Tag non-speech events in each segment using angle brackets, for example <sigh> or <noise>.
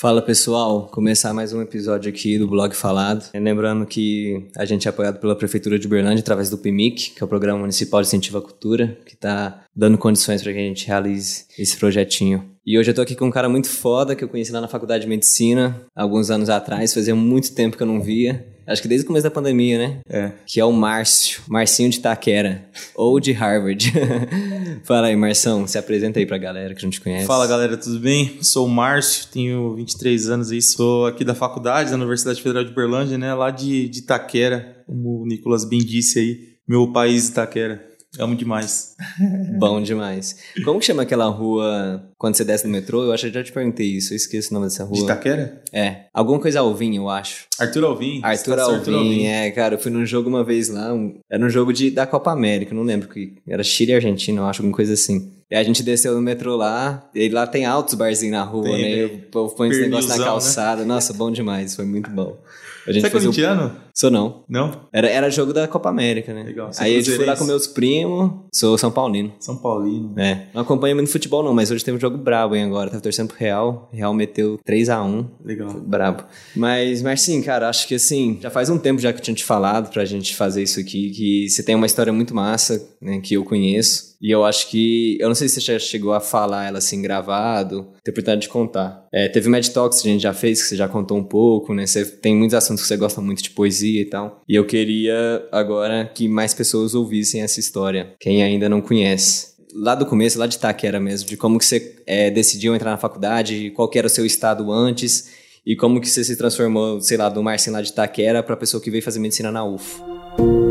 Fala pessoal, começar mais um episódio aqui do Blog Falado. Lembrando que a gente é apoiado pela Prefeitura de Uberlândia através do PMIC, que é o Programa Municipal de Incentivo à Cultura, que está dando condições para que a gente realize esse projetinho. E hoje eu tô aqui com um cara muito foda que eu conheci lá na Faculdade de Medicina, alguns anos atrás, fazia muito tempo que eu não via. Acho que desde o começo da pandemia, né? É. Que é o Márcio, Marcinho de Taquera, ou de Harvard. <laughs> Fala aí, Marção, se apresenta aí pra galera que não te conhece. Fala galera, tudo bem? Sou o Márcio, tenho 23 anos aí, sou aqui da faculdade, da Universidade Federal de Uberlândia, né? Lá de, de Taquera, como o Nicolas bem disse aí, meu país Taquera. Amo demais. <laughs> Bom demais. Como que chama aquela rua quando você desce do metrô? Eu acho que eu já te perguntei isso, eu esqueço o nome dessa rua. De Taquera? É. Alguma coisa Alvim, eu acho. Arthur Alvim. Arthur Estação Alvim, é, cara, eu fui num jogo uma vez lá, um- era um jogo de, da Copa América, não lembro que era Chile e Argentina, eu acho, alguma coisa assim. E a gente desceu no metrô lá, e lá tem altos barzinhos na rua, Tem, né? E tem. o povo põe esse negócio na né? calçada. Nossa, bom demais, foi muito bom. A Você é corintiano? Sou não. Não? Era, era jogo da Copa América, né? Legal. Aí eu fui lá com meus primos, sou São Paulino. São Paulino. É, não acompanho muito futebol não, mas hoje teve um jogo brabo, hein, agora. Tava torcendo pro Real, Real meteu 3x1, Legal. brabo. Mas, Marcinho, cara, acho que assim, já faz um tempo já que eu tinha te falado pra gente fazer isso aqui, que você tem uma história muito massa, né, que eu conheço. E eu acho que, eu não sei se você já chegou a falar ela assim, gravado, ter oportunidade de contar. É, teve o Mad Talks que a gente já fez, que você já contou um pouco, né, você tem muitos assuntos que você gosta muito de poesia e tal. E eu queria agora que mais pessoas ouvissem essa história, quem ainda não conhece lá do começo, lá de Itaquera mesmo, de como que você é, decidiu entrar na faculdade, qual era o seu estado antes e como que você se transformou, sei lá, do Marcinho lá de Itaquera pra pessoa que veio fazer medicina na UFO.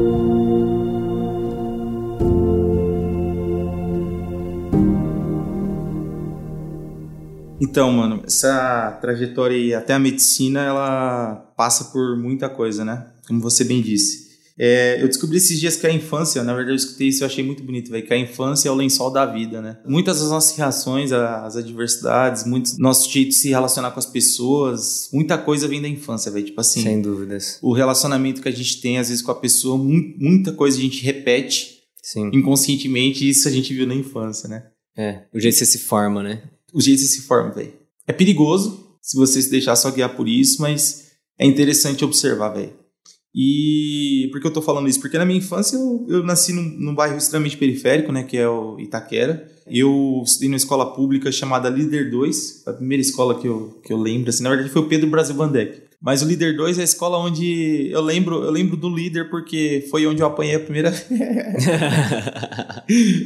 Então, mano, essa trajetória aí até a medicina, ela passa por muita coisa, né? Como você bem disse. É, eu descobri esses dias que a infância, na verdade eu escutei isso e achei muito bonito, velho, que a infância é o lençol da vida, né? Muitas das nossas reações às adversidades, muitos nosso jeito de se relacionar com as pessoas, muita coisa vem da infância, velho. Tipo assim, Sem dúvidas. o relacionamento que a gente tem às vezes com a pessoa, mu- muita coisa a gente repete Sim. inconscientemente, e isso a gente viu na infância, né? É, o jeito que você se forma, né? O jeito que se forma, velho. É perigoso se você se deixar só guiar por isso, mas é interessante observar, velho. E por que eu tô falando isso? Porque na minha infância eu, eu nasci num, num bairro extremamente periférico, né, que é o Itaquera. Eu estudei numa escola pública chamada Líder 2, a primeira escola que eu, que eu lembro, assim, na verdade foi o Pedro Brasil Vandeck. Mas o Líder 2 é a escola onde eu lembro, eu lembro do líder porque foi onde eu apanhei a primeira <laughs>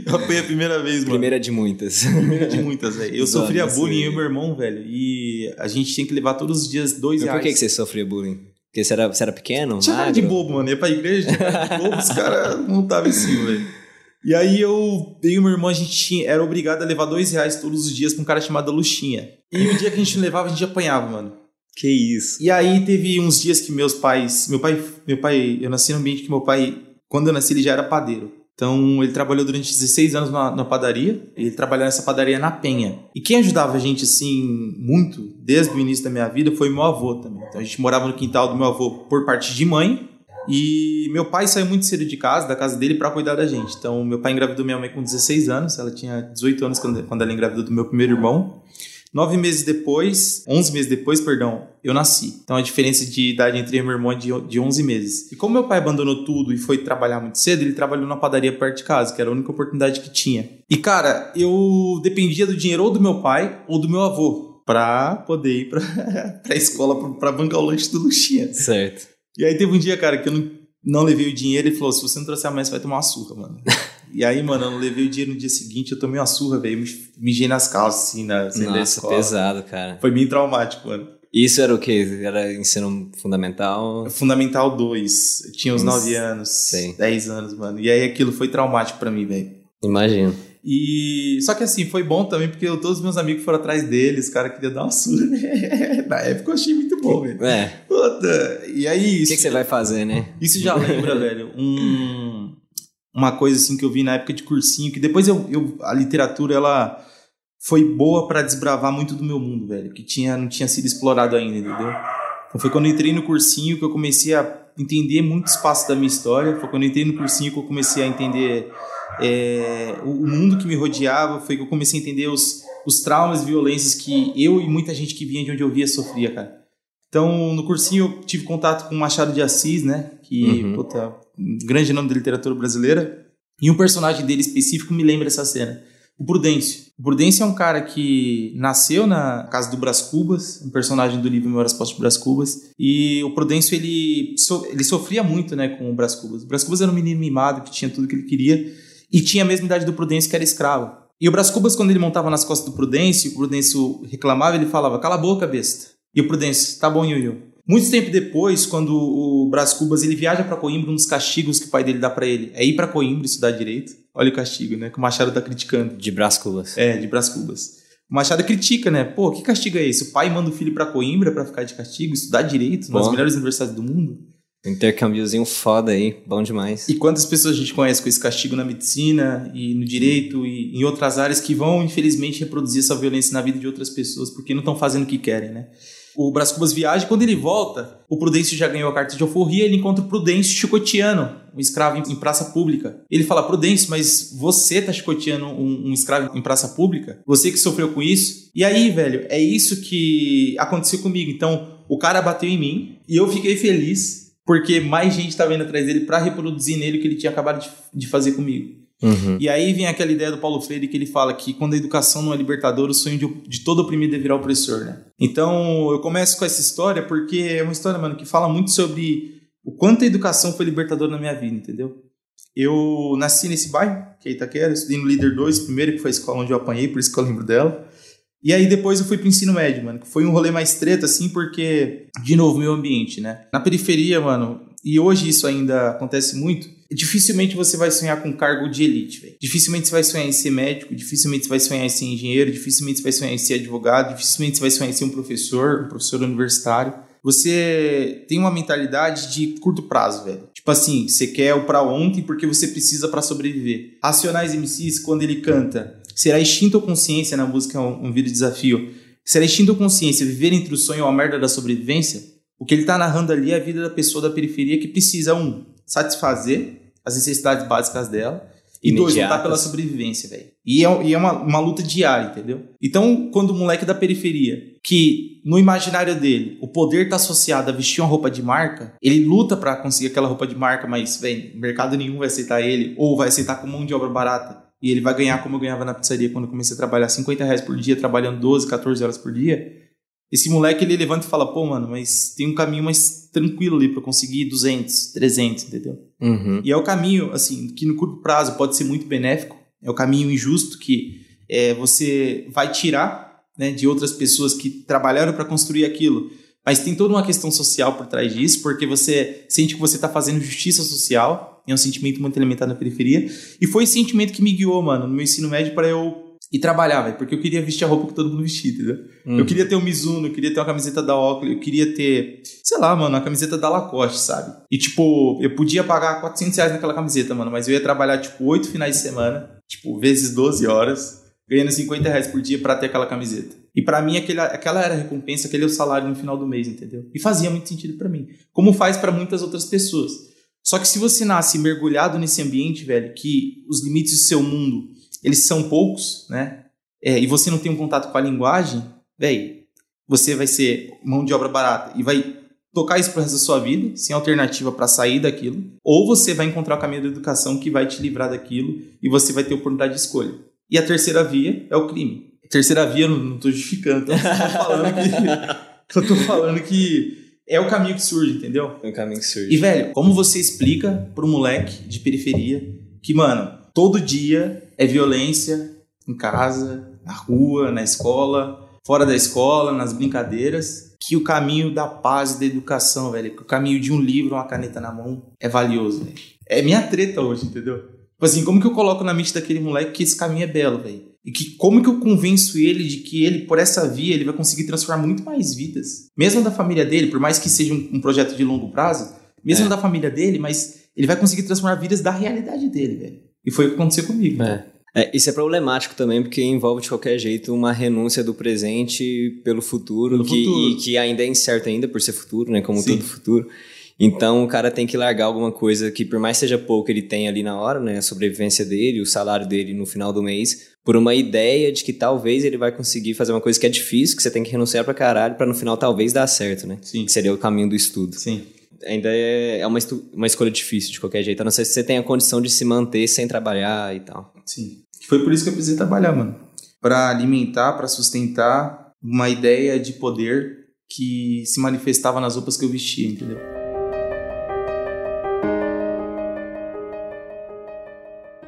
eu apanhei a primeira vez, mano. Primeira de muitas. Primeira de muitas, velho. Eu sofria bullying, eu e meu irmão, velho. E a gente tinha que levar todos os dias dois Mas por reais. que, que você sofria bullying? Porque você era, você era pequeno? Tinha cara de bobo, mano. Ia pra igreja, tinha cara de bobo, os caras montavam em cima, velho. E aí eu, eu e meu irmão, a gente tinha, era obrigado a levar dois reais todos os dias pra um cara chamado Luxinha. E o dia que a gente não levava, a gente apanhava, mano. Que isso? E aí teve uns dias que meus pais. Meu pai. Meu pai. Eu nasci num ambiente que meu pai. Quando eu nasci, ele já era padeiro. Então ele trabalhou durante 16 anos na, na padaria. Ele trabalhava nessa padaria na Penha. E quem ajudava a gente, assim, muito, desde o início da minha vida, foi meu avô também. Então a gente morava no quintal do meu avô por parte de mãe. E meu pai saiu muito cedo de casa, da casa dele, pra cuidar da gente. Então meu pai engravidou minha mãe com 16 anos. Ela tinha 18 anos quando, quando ela engravidou do meu primeiro irmão. Nove meses depois, 11 meses depois, perdão, eu nasci. Então a diferença de idade entre eu e meu irmão é de, de 11 meses. E como meu pai abandonou tudo e foi trabalhar muito cedo, ele trabalhou na padaria perto de casa, que era a única oportunidade que tinha. E cara, eu dependia do dinheiro ou do meu pai ou do meu avô pra poder ir pra, <laughs> pra escola, pra, pra bancar o lanche do Luxinha. Certo. E aí teve um dia, cara, que eu não, não levei o dinheiro e falou: se você não trouxer amanhã, você vai tomar uma surra, mano. e aí, mano, eu não levei o dinheiro no dia seguinte, eu tomei uma surra, velho. me- Mijei nas calças, assim, na da Nossa, escola. pesado, cara. Foi bem traumático, mano. Isso era o quê? Era ensino fundamental? Fundamental 2. Eu tinha uns Nossa, 9 anos, sei. 10 anos, mano. E aí aquilo foi traumático pra mim, velho. Imagino. E só que assim, foi bom também porque eu- todos os meus amigos foram atrás deles, os caras queriam dar uma surra, né? <laughs> Na época eu achei muito bom, velho. É. Puta. E aí, O isso, que, que você vai fazer, né? isso já lembra, velho, um, uma coisa assim que eu vi na época de cursinho, que depois eu, eu a literatura, ela foi boa pra desbravar muito do meu mundo, velho, que tinha, não tinha sido explorado ainda, entendeu? Então foi quando eu entrei no cursinho que eu comecei a entender muito espaço da minha história, foi quando eu entrei no cursinho que eu comecei a entender é, o, o mundo que me rodeava, foi que eu comecei a entender os, os traumas e violências que eu e muita gente que vinha de onde eu via sofria, cara. Então, no cursinho eu tive contato com Machado de Assis, né? Que, uhum. puta, um grande nome da literatura brasileira. E um personagem dele específico me lembra essa cena. O Prudêncio. O Prudêncio é um cara que nasceu na casa do Brás Cubas, um personagem do livro Memórias Postas de Brás Cubas. E o Prudêncio, ele, so, ele sofria muito né, com o Brás Cubas. O Brás Cubas era um menino mimado que tinha tudo que ele queria e tinha a mesma idade do Prudêncio, que era escravo. E o Brás Cubas, quando ele montava nas costas do Prudêncio, o Prudêncio reclamava, ele falava, cala a boca, besta. E o Prudêncio, tá bom, Yuyu. Muito tempo depois, quando o Brás Cubas ele viaja para Coimbra, um dos castigos que o pai dele dá para ele é ir para Coimbra estudar direito. Olha o castigo, né? Que o Machado tá criticando. De Brás Cubas. É, de Brás Cubas. O Machado critica, né? Pô, que castigo é esse? O pai manda o filho para Coimbra para ficar de castigo, estudar direito Pô. nas melhores universidades do mundo. Intercâmbiozinho foda aí, bom demais. E quantas pessoas a gente conhece com esse castigo na medicina e no direito e em outras áreas que vão, infelizmente, reproduzir essa violência na vida de outras pessoas porque não estão fazendo o que querem, né? o Brás Cubas viaja quando ele volta, o Prudêncio já ganhou a carta de alforria, ele encontra o Prudêncio chicoteando um escravo em, praça pública. Ele fala, Prudêncio, mas você tá chicoteando um, um, escravo em praça pública? Você que sofreu com isso? E aí, velho, é isso que aconteceu comigo. Então, o cara bateu em mim e eu fiquei feliz porque mais gente estava indo atrás dele para reproduzir nele o que ele tinha acabado de, de fazer comigo. Uhum. E aí vem aquela ideia do Paulo Freire que ele fala que quando a educação não é libertadora, o sonho de, de todo oprimido é virar opressor, né? Então eu começo com essa história porque é uma história, mano, que fala muito sobre o quanto a educação foi libertadora na minha vida, entendeu? Eu nasci nesse bairro, que é Itaquera, estudei no Líder 2, primeiro que foi a escola onde eu apanhei, por isso que eu lembro dela. E aí depois eu fui pro ensino médio, mano, que foi um rolê mais treta, assim, porque, de novo, meu ambiente, né? Na periferia, mano, e hoje isso ainda acontece muito, dificilmente você vai sonhar com cargo de elite, velho. Dificilmente você vai sonhar em ser médico, dificilmente você vai sonhar em ser engenheiro, dificilmente você vai sonhar em ser advogado, dificilmente você vai sonhar em ser um professor, um professor universitário. Você tem uma mentalidade de curto prazo, velho. Tipo assim, você quer o pra ontem porque você precisa para sobreviver. Racionais MCs, quando ele canta, será extinto ou consciência na música um, um vídeo desafio? Será extinto ou consciência viver entre o sonho e a merda da sobrevivência? O que ele tá narrando ali é a vida da pessoa da periferia que precisa, um, satisfazer as necessidades básicas dela. E dois, lutar pela sobrevivência, velho. E é, e é uma, uma luta diária, entendeu? Então, quando o moleque da periferia, que no imaginário dele, o poder tá associado a vestir uma roupa de marca, ele luta para conseguir aquela roupa de marca, mas, velho, mercado nenhum vai aceitar ele, ou vai aceitar com mão de obra barata. E ele vai ganhar como eu ganhava na pizzaria quando eu comecei a trabalhar 50 reais por dia, trabalhando 12, 14 horas por dia. Esse moleque, ele levanta e fala, pô, mano, mas tem um caminho mais tranquilo ali para conseguir 200, 300, entendeu? Uhum. E é o caminho, assim, que no curto prazo pode ser muito benéfico, é o caminho injusto que é, você vai tirar né, de outras pessoas que trabalharam para construir aquilo. Mas tem toda uma questão social por trás disso, porque você sente que você está fazendo justiça social, é um sentimento muito elementar na periferia. E foi esse sentimento que me guiou, mano, no meu ensino médio para eu e trabalhar, velho, porque eu queria vestir a roupa que todo mundo vestia, entendeu? Uhum. Eu queria ter um Mizuno, eu queria ter uma camiseta da Oakley, eu queria ter, sei lá, mano, uma camiseta da Lacoste, sabe? E, tipo, eu podia pagar 400 reais naquela camiseta, mano, mas eu ia trabalhar, tipo, 8 finais de semana, tipo, vezes 12 horas, ganhando 50 reais por dia para ter aquela camiseta. E para mim, aquele, aquela era a recompensa, aquele é o salário no final do mês, entendeu? E fazia muito sentido para mim. Como faz para muitas outras pessoas. Só que se você nasce mergulhado nesse ambiente, velho, que os limites do seu mundo eles são poucos, né? É, e você não tem um contato com a linguagem, velho, você vai ser mão de obra barata e vai tocar isso pro resto da sua vida, sem alternativa para sair daquilo, ou você vai encontrar o caminho da educação que vai te livrar daquilo e você vai ter oportunidade de escolha. E a terceira via é o crime. Terceira via, não, não tô justificando, tô falando que, eu tô falando que é o caminho que surge, entendeu? É o caminho que surge. E, velho, como você explica pro moleque de periferia que, mano, todo dia é violência em casa, na rua, na escola, fora da escola, nas brincadeiras, que o caminho da paz e da educação, velho, que o caminho de um livro, uma caneta na mão é valioso, velho. É minha treta hoje, entendeu? Tipo assim, como que eu coloco na mente daquele moleque que esse caminho é belo, velho? E que como que eu convenço ele de que ele, por essa via, ele vai conseguir transformar muito mais vidas. Mesmo da família dele, por mais que seja um, um projeto de longo prazo, mesmo é. da família dele, mas ele vai conseguir transformar vidas da realidade dele, velho. E foi o que aconteceu comigo. É. É, isso é problemático também, porque envolve de qualquer jeito uma renúncia do presente pelo futuro, pelo que, futuro. E, que ainda é incerto ainda por ser futuro, né? Como Sim. todo futuro. Então o cara tem que largar alguma coisa que, por mais seja pouco, ele tem ali na hora, né? A sobrevivência dele, o salário dele no final do mês, por uma ideia de que talvez ele vai conseguir fazer uma coisa que é difícil, que você tem que renunciar pra caralho, pra no final talvez dar certo, né? Sim. Que seria o caminho do estudo. Sim. Ainda é, é uma, uma escolha difícil de qualquer jeito, a não ser se você tem a condição de se manter sem trabalhar e tal. Sim. Foi por isso que eu precisei trabalhar, mano. Pra alimentar, pra sustentar uma ideia de poder que se manifestava nas roupas que eu vestia, entendeu?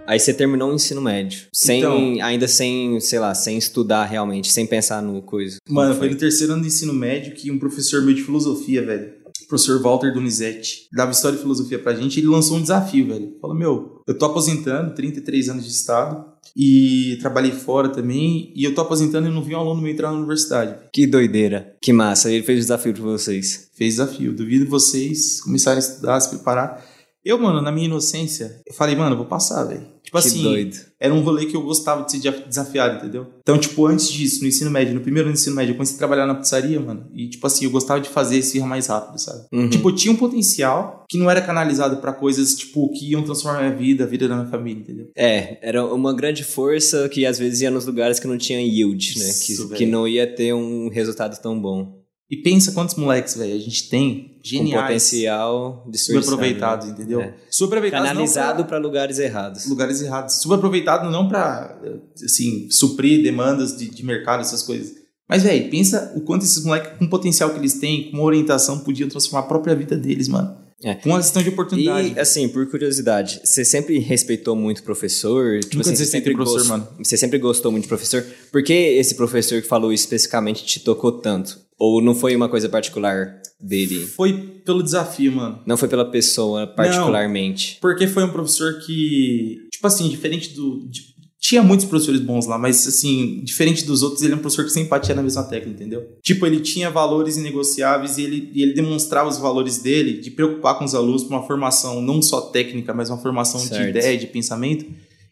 Aí você terminou o ensino médio, sem, Então- ainda sem, sei lá, sem estudar realmente, sem pensar no coisa. Mano, Como foi no terceiro ano do ensino médio que um professor meu de filosofia, velho, o professor Walter Donizete, dava história e filosofia pra gente, e ele lançou um desafio, velho. Falou, meu, eu tô aposentando, 33 anos de estado, e trabalhei fora também, e eu tô aposentando e não vi um aluno meu entrar na universidade. Que doideira. Que massa. Ele fez desafio pra vocês. Fez desafio. Duvido vocês começarem a estudar, se preparar. Eu, mano, na minha inocência, eu falei, mano, eu vou passar, velho. Tipo que assim, doido. era um rolê que eu gostava de ser desa- desafiado, entendeu? Então, tipo, antes disso, no ensino médio, no primeiro ensino médio, eu comecei a trabalhar na pizzaria, mano. E, tipo assim, eu gostava de fazer esse mais rápido, sabe? Uhum. Tipo, eu tinha um potencial que não era canalizado pra coisas, tipo, que iam transformar minha vida, a vida da minha família, entendeu? É, era uma grande força que às vezes ia nos lugares que não tinha yield, né? Isso, Que, que não ia ter um resultado tão bom. E pensa quantos moleques, velho, a gente tem, Com geniais, potencial distorcido. subaproveitados, entendeu? É. Subaproveitados Canalizado pra lugares errados. lugares errados. Subaproveitado não pra, assim, suprir demandas de, de mercado, essas coisas. Mas, velho, pensa o quanto esses moleques, com o potencial que eles têm, com uma orientação, podiam transformar a própria vida deles, mano. É. Com uma questão de oportunidade. E, assim, por curiosidade, você sempre respeitou muito o professor? Tipo Nunca assim, você sempre, professor, gost- mano. você sempre gostou muito de professor? Por que esse professor que falou isso especificamente te tocou tanto? Ou não foi uma coisa particular dele? Foi pelo desafio, mano. Não foi pela pessoa particularmente? Porque foi um professor que, tipo assim, diferente do. de- tinha muitos professores bons lá, mas assim, diferente dos outros, ele é um professor que sempre batia na mesma tecla, entendeu? Tipo, ele tinha valores inegociáveis e ele, e ele demonstrava os valores dele de preocupar com os alunos para uma formação não só técnica, mas uma formação de Certo. ideia, de pensamento.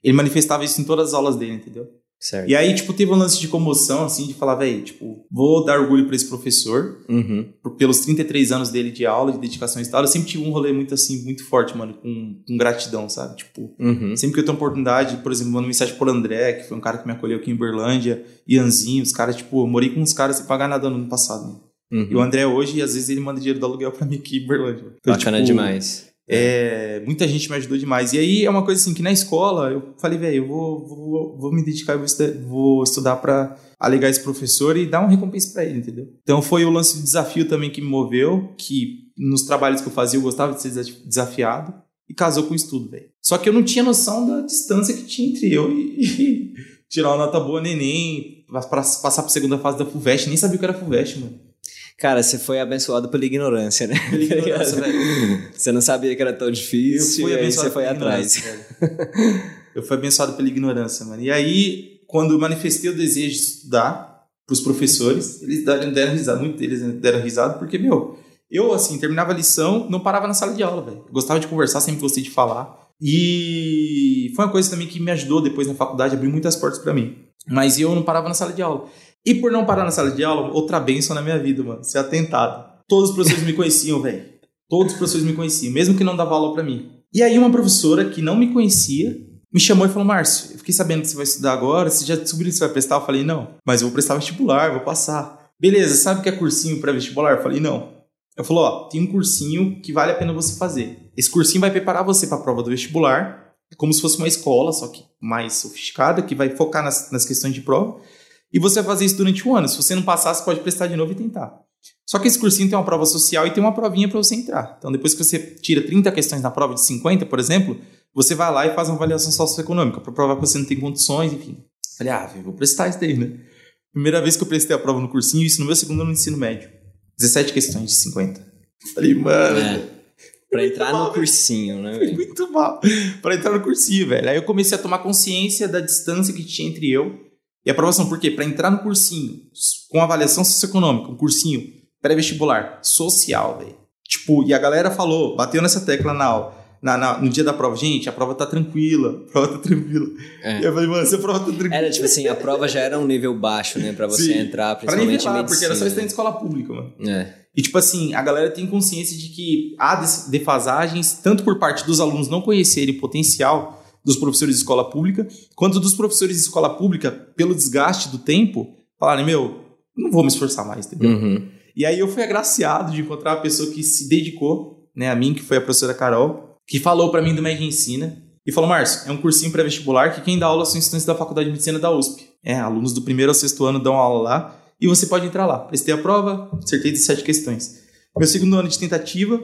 Ele manifestava isso em todas as aulas dele, entendeu? Certo. E aí, tipo, teve um lance de comoção, assim, de falar, velho, tipo, vou dar orgulho para esse professor, Uhum. por- pelos 33 anos dele de aula, de dedicação e tal, eu sempre tive um rolê muito assim, muito forte, mano, com, com gratidão, sabe? Tipo, Uhum. sempre que eu tenho oportunidade, por exemplo, mando mensagem pro André, que foi um cara que me acolheu aqui em Berlândia, Ianzinho, os caras, tipo, eu morei com uns caras sem pagar nada no ano passado. Mano. Uhum. E o André hoje, às vezes, ele manda dinheiro do aluguel pra mim aqui em Berlândia. Então, Bacana tipo, demais. É, muita gente me ajudou demais. E aí é uma coisa assim que na escola eu falei, velho, eu vou, vou, vou me dedicar, vou, estu- vou estudar pra alegar esse professor e dar uma recompensa pra ele, entendeu? Então foi o lance do desafio também que me moveu, que nos trabalhos que eu fazia eu gostava de ser desa- desafiado e casou com o estudo, velho. Só que eu não tinha noção da distância que tinha entre eu <laughs> e, tirar uma nota boa no Enem, passar pra segunda fase da FUVEST, nem sabia o que era FUVEST, mano. Cara, você foi abençoado pela ignorância, né? Pela ignorância, <laughs> ligado? Você não sabia que era tão difícil e aí você foi atrás. velho. Eu fui abençoado pela ignorância, mano. E aí, quando manifestei o desejo de estudar pros professores, eles deram, deram risada, muitos deles deram risada, porque, meu, eu, assim, terminava a lição, não parava na sala de aula, velho. Gostava de conversar, sempre gostei de falar. E foi uma coisa também que me ajudou depois na faculdade, abriu muitas portas pra mim. Mas eu não parava na sala de aula. E por não parar na sala de aula, outra benção na minha vida, mano, ser atentado. Todos os professores me conheciam, velho. Todos os professores me conheciam, mesmo que não dava aula pra mim. E aí uma professora que não me conhecia me chamou e falou: Márcio, eu fiquei sabendo que você vai estudar agora, você já descobriu que você vai prestar? Eu falei: não, mas eu vou prestar vestibular, vou passar. Beleza, sabe o que é cursinho pré-vestibular? Eu falei: não. Eu falou: ó, tem um cursinho que vale a pena você fazer. Esse cursinho vai preparar você para a prova do vestibular, é como se fosse uma escola, só que mais sofisticada, que vai focar nas, nas questões de prova. E você vai fazer isso durante um ano. Se você não passar, você pode prestar de novo e tentar. Só que esse cursinho tem uma prova social e tem uma provinha para você entrar. Então, depois que você tira 30 questões na prova de 50, por exemplo, você vai lá e faz uma avaliação socioeconômica para provar que você não tem condições, enfim. Falei, ah, vou prestar isso daí, né? Primeira vez que eu prestei a prova no cursinho, isso no meu segundo ano no ensino médio. 17 questões de 50. Falei, mano. É. Pra entrar mal, no cursinho, né? Foi muito mal para entrar no cursinho, velho. Aí eu comecei a tomar consciência da distância que tinha entre eu e a aprovação. Por quê? Para entrar no cursinho com avaliação socioeconômica, um cursinho pré-vestibular, social, velho. Tipo, e a galera falou, bateu nessa tecla na aula. Na, na- no dia da prova, gente, a prova tá tranquila, a prova tá tranquila. É. E eu falei, mano, essa prova tá tranquila. Era tipo assim, a prova já era um nível baixo, né? Pra você Sim. entrar, Pra principalmente em nivelar, porque era só estar em escola pública, mano. É. E, tipo assim, a galera tem consciência de que há defasagens, tanto por parte dos alunos não conhecerem o potencial dos professores de escola pública, quanto dos professores de escola pública, pelo desgaste do tempo, falarem, meu, não vou me esforçar mais, entendeu? Uhum. E aí eu fui agraciado de encontrar uma pessoa que se dedicou, né, a mim, que foi a professora Carol, que falou para mim do Med Ensina, e falou, Márcio, é um cursinho pré-vestibular que quem dá aula são estudantes da Faculdade de Medicina da USP. É, alunos do primeiro ao sexto ano dão aula lá, e você pode entrar lá. Prestei a prova, acertei 17 questões. Meu segundo ano de tentativa,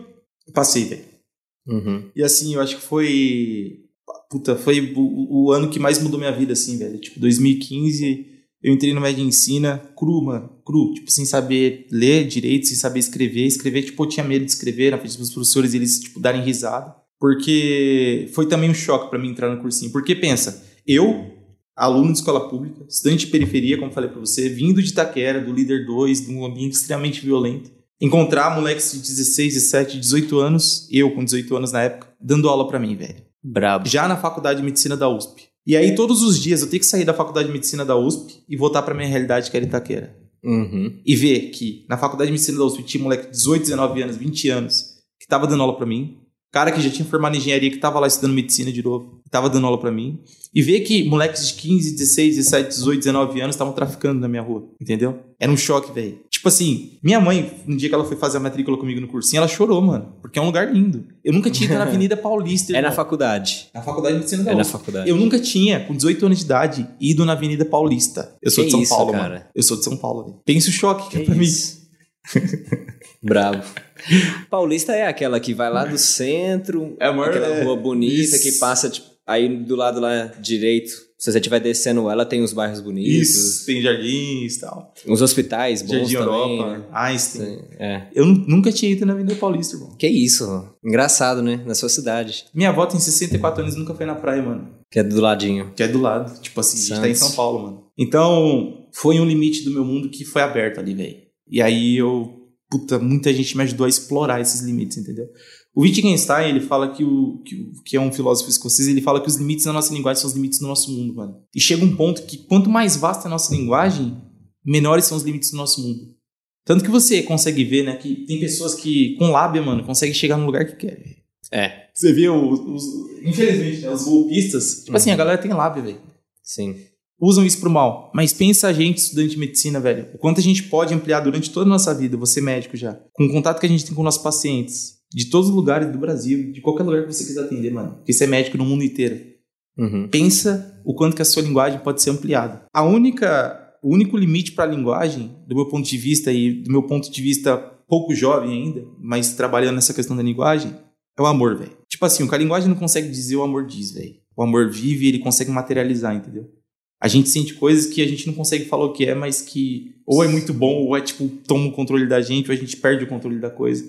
passei, velho. Uhum. E assim, eu acho que foi. Puta, foi o, o, ano que mais mudou minha vida, assim, velho. Tipo, 2015, eu entrei no Média Ensina cru, mano. Cru. Tipo, sem saber ler direito, sem saber escrever. Escrever, tipo, eu tinha medo de escrever na frente dos professores eles, tipo, darem risada. Porque foi também um choque para mim entrar no cursinho. Porque pensa, eu, aluno de escola pública, estudante de periferia, como falei para você, vindo de Itaquera, do líder 2, de um ambiente extremamente violento, encontrar moleques de 16, 17, 18 anos, eu com 18 anos na época, dando aula para mim, velho. Brabo. Já na faculdade de medicina da USP. E aí todos os dias eu tenho que sair da faculdade de medicina da USP e voltar para minha realidade que era Itaquera. Uhum. E ver que na faculdade de medicina da USP tinha moleque de 18, 19 anos, 20 anos, que tava dando aula para mim, cara que já tinha formado em engenharia, que tava lá estudando medicina de novo, que tava dando aula para mim, e ver que moleques de 15, 16, 17, 18, 19 anos estavam traficando na minha rua, entendeu? Era um choque, velho. Tipo assim, minha mãe, no dia que ela foi fazer a matrícula comigo no cursinho, ela chorou, mano, porque é um lugar lindo. Eu nunca tinha ido na <laughs> Avenida Paulista. É na faculdade. Na faculdade de medicina da É na faculdade. Eu nunca tinha, com 18 anos de idade, ido na Avenida Paulista. Eu sou Que de São isso, Paulo, cara? mano. Eu sou de São Paulo, velho. Pensa o choque que, é Que pra mim. isso? <laughs> Brabo. Paulista é aquela que vai lá do centro, É a maior- aquela é, rua bonita isso. que passa, tipo, aí do lado lá direito, se você estiver descendo ela, tem os bairros bonitos, Isso, tem jardins e tal. uns hospitais bons Jardim também. Europa, né? Einstein. É. Eu nu- nunca tinha ido na Avenida Paulista, irmão. Que isso, engraçado, né? Na sua cidade, Minha avó tem 64 anos e nunca foi na praia, mano. que é do ladinho. Que é do lado. Tipo assim, a gente tá em Santos. São Paulo, mano. Então, foi um limite do meu mundo que foi aberto ali, velho. E aí eu. Puta, muita gente me ajudou a explorar esses limites, entendeu? O Wittgenstein, ele fala que o. que, que é um filósofo escocês, ele fala que os limites da nossa linguagem são os limites do nosso mundo, mano. E chega um ponto que quanto mais vasta a nossa linguagem, menores são os limites do nosso mundo. Tanto que você consegue ver, né, que tem pessoas que, com lábia, mano, conseguem chegar no lugar que querem. É, Você vê os, os- infelizmente, né, os golpistas. Tipo assim, a galera tem lábia, velho. sim. Usam isso pro mal. Mas pensa a gente, estudante de medicina, velho. O quanto a gente pode ampliar durante toda a nossa vida, você médico já. Com o contato que a gente tem com nossos pacientes. De todos os lugares do Brasil, de qualquer lugar que você quiser atender, mano. Porque você é médico no mundo inteiro. Uhum. Pensa o quanto que a sua linguagem pode ser ampliada. A única, o único limite para a linguagem, do meu ponto de vista e do meu ponto de vista pouco jovem ainda, mas trabalhando nessa questão da linguagem, é o amor, velho. Tipo assim, o que a linguagem não consegue dizer, o amor diz, velho. O amor vive e ele consegue materializar, entendeu? A gente sente coisas que a gente não consegue falar o que é, mas que ou é muito bom, ou é tipo, toma o controle da gente, ou a gente perde o controle da coisa.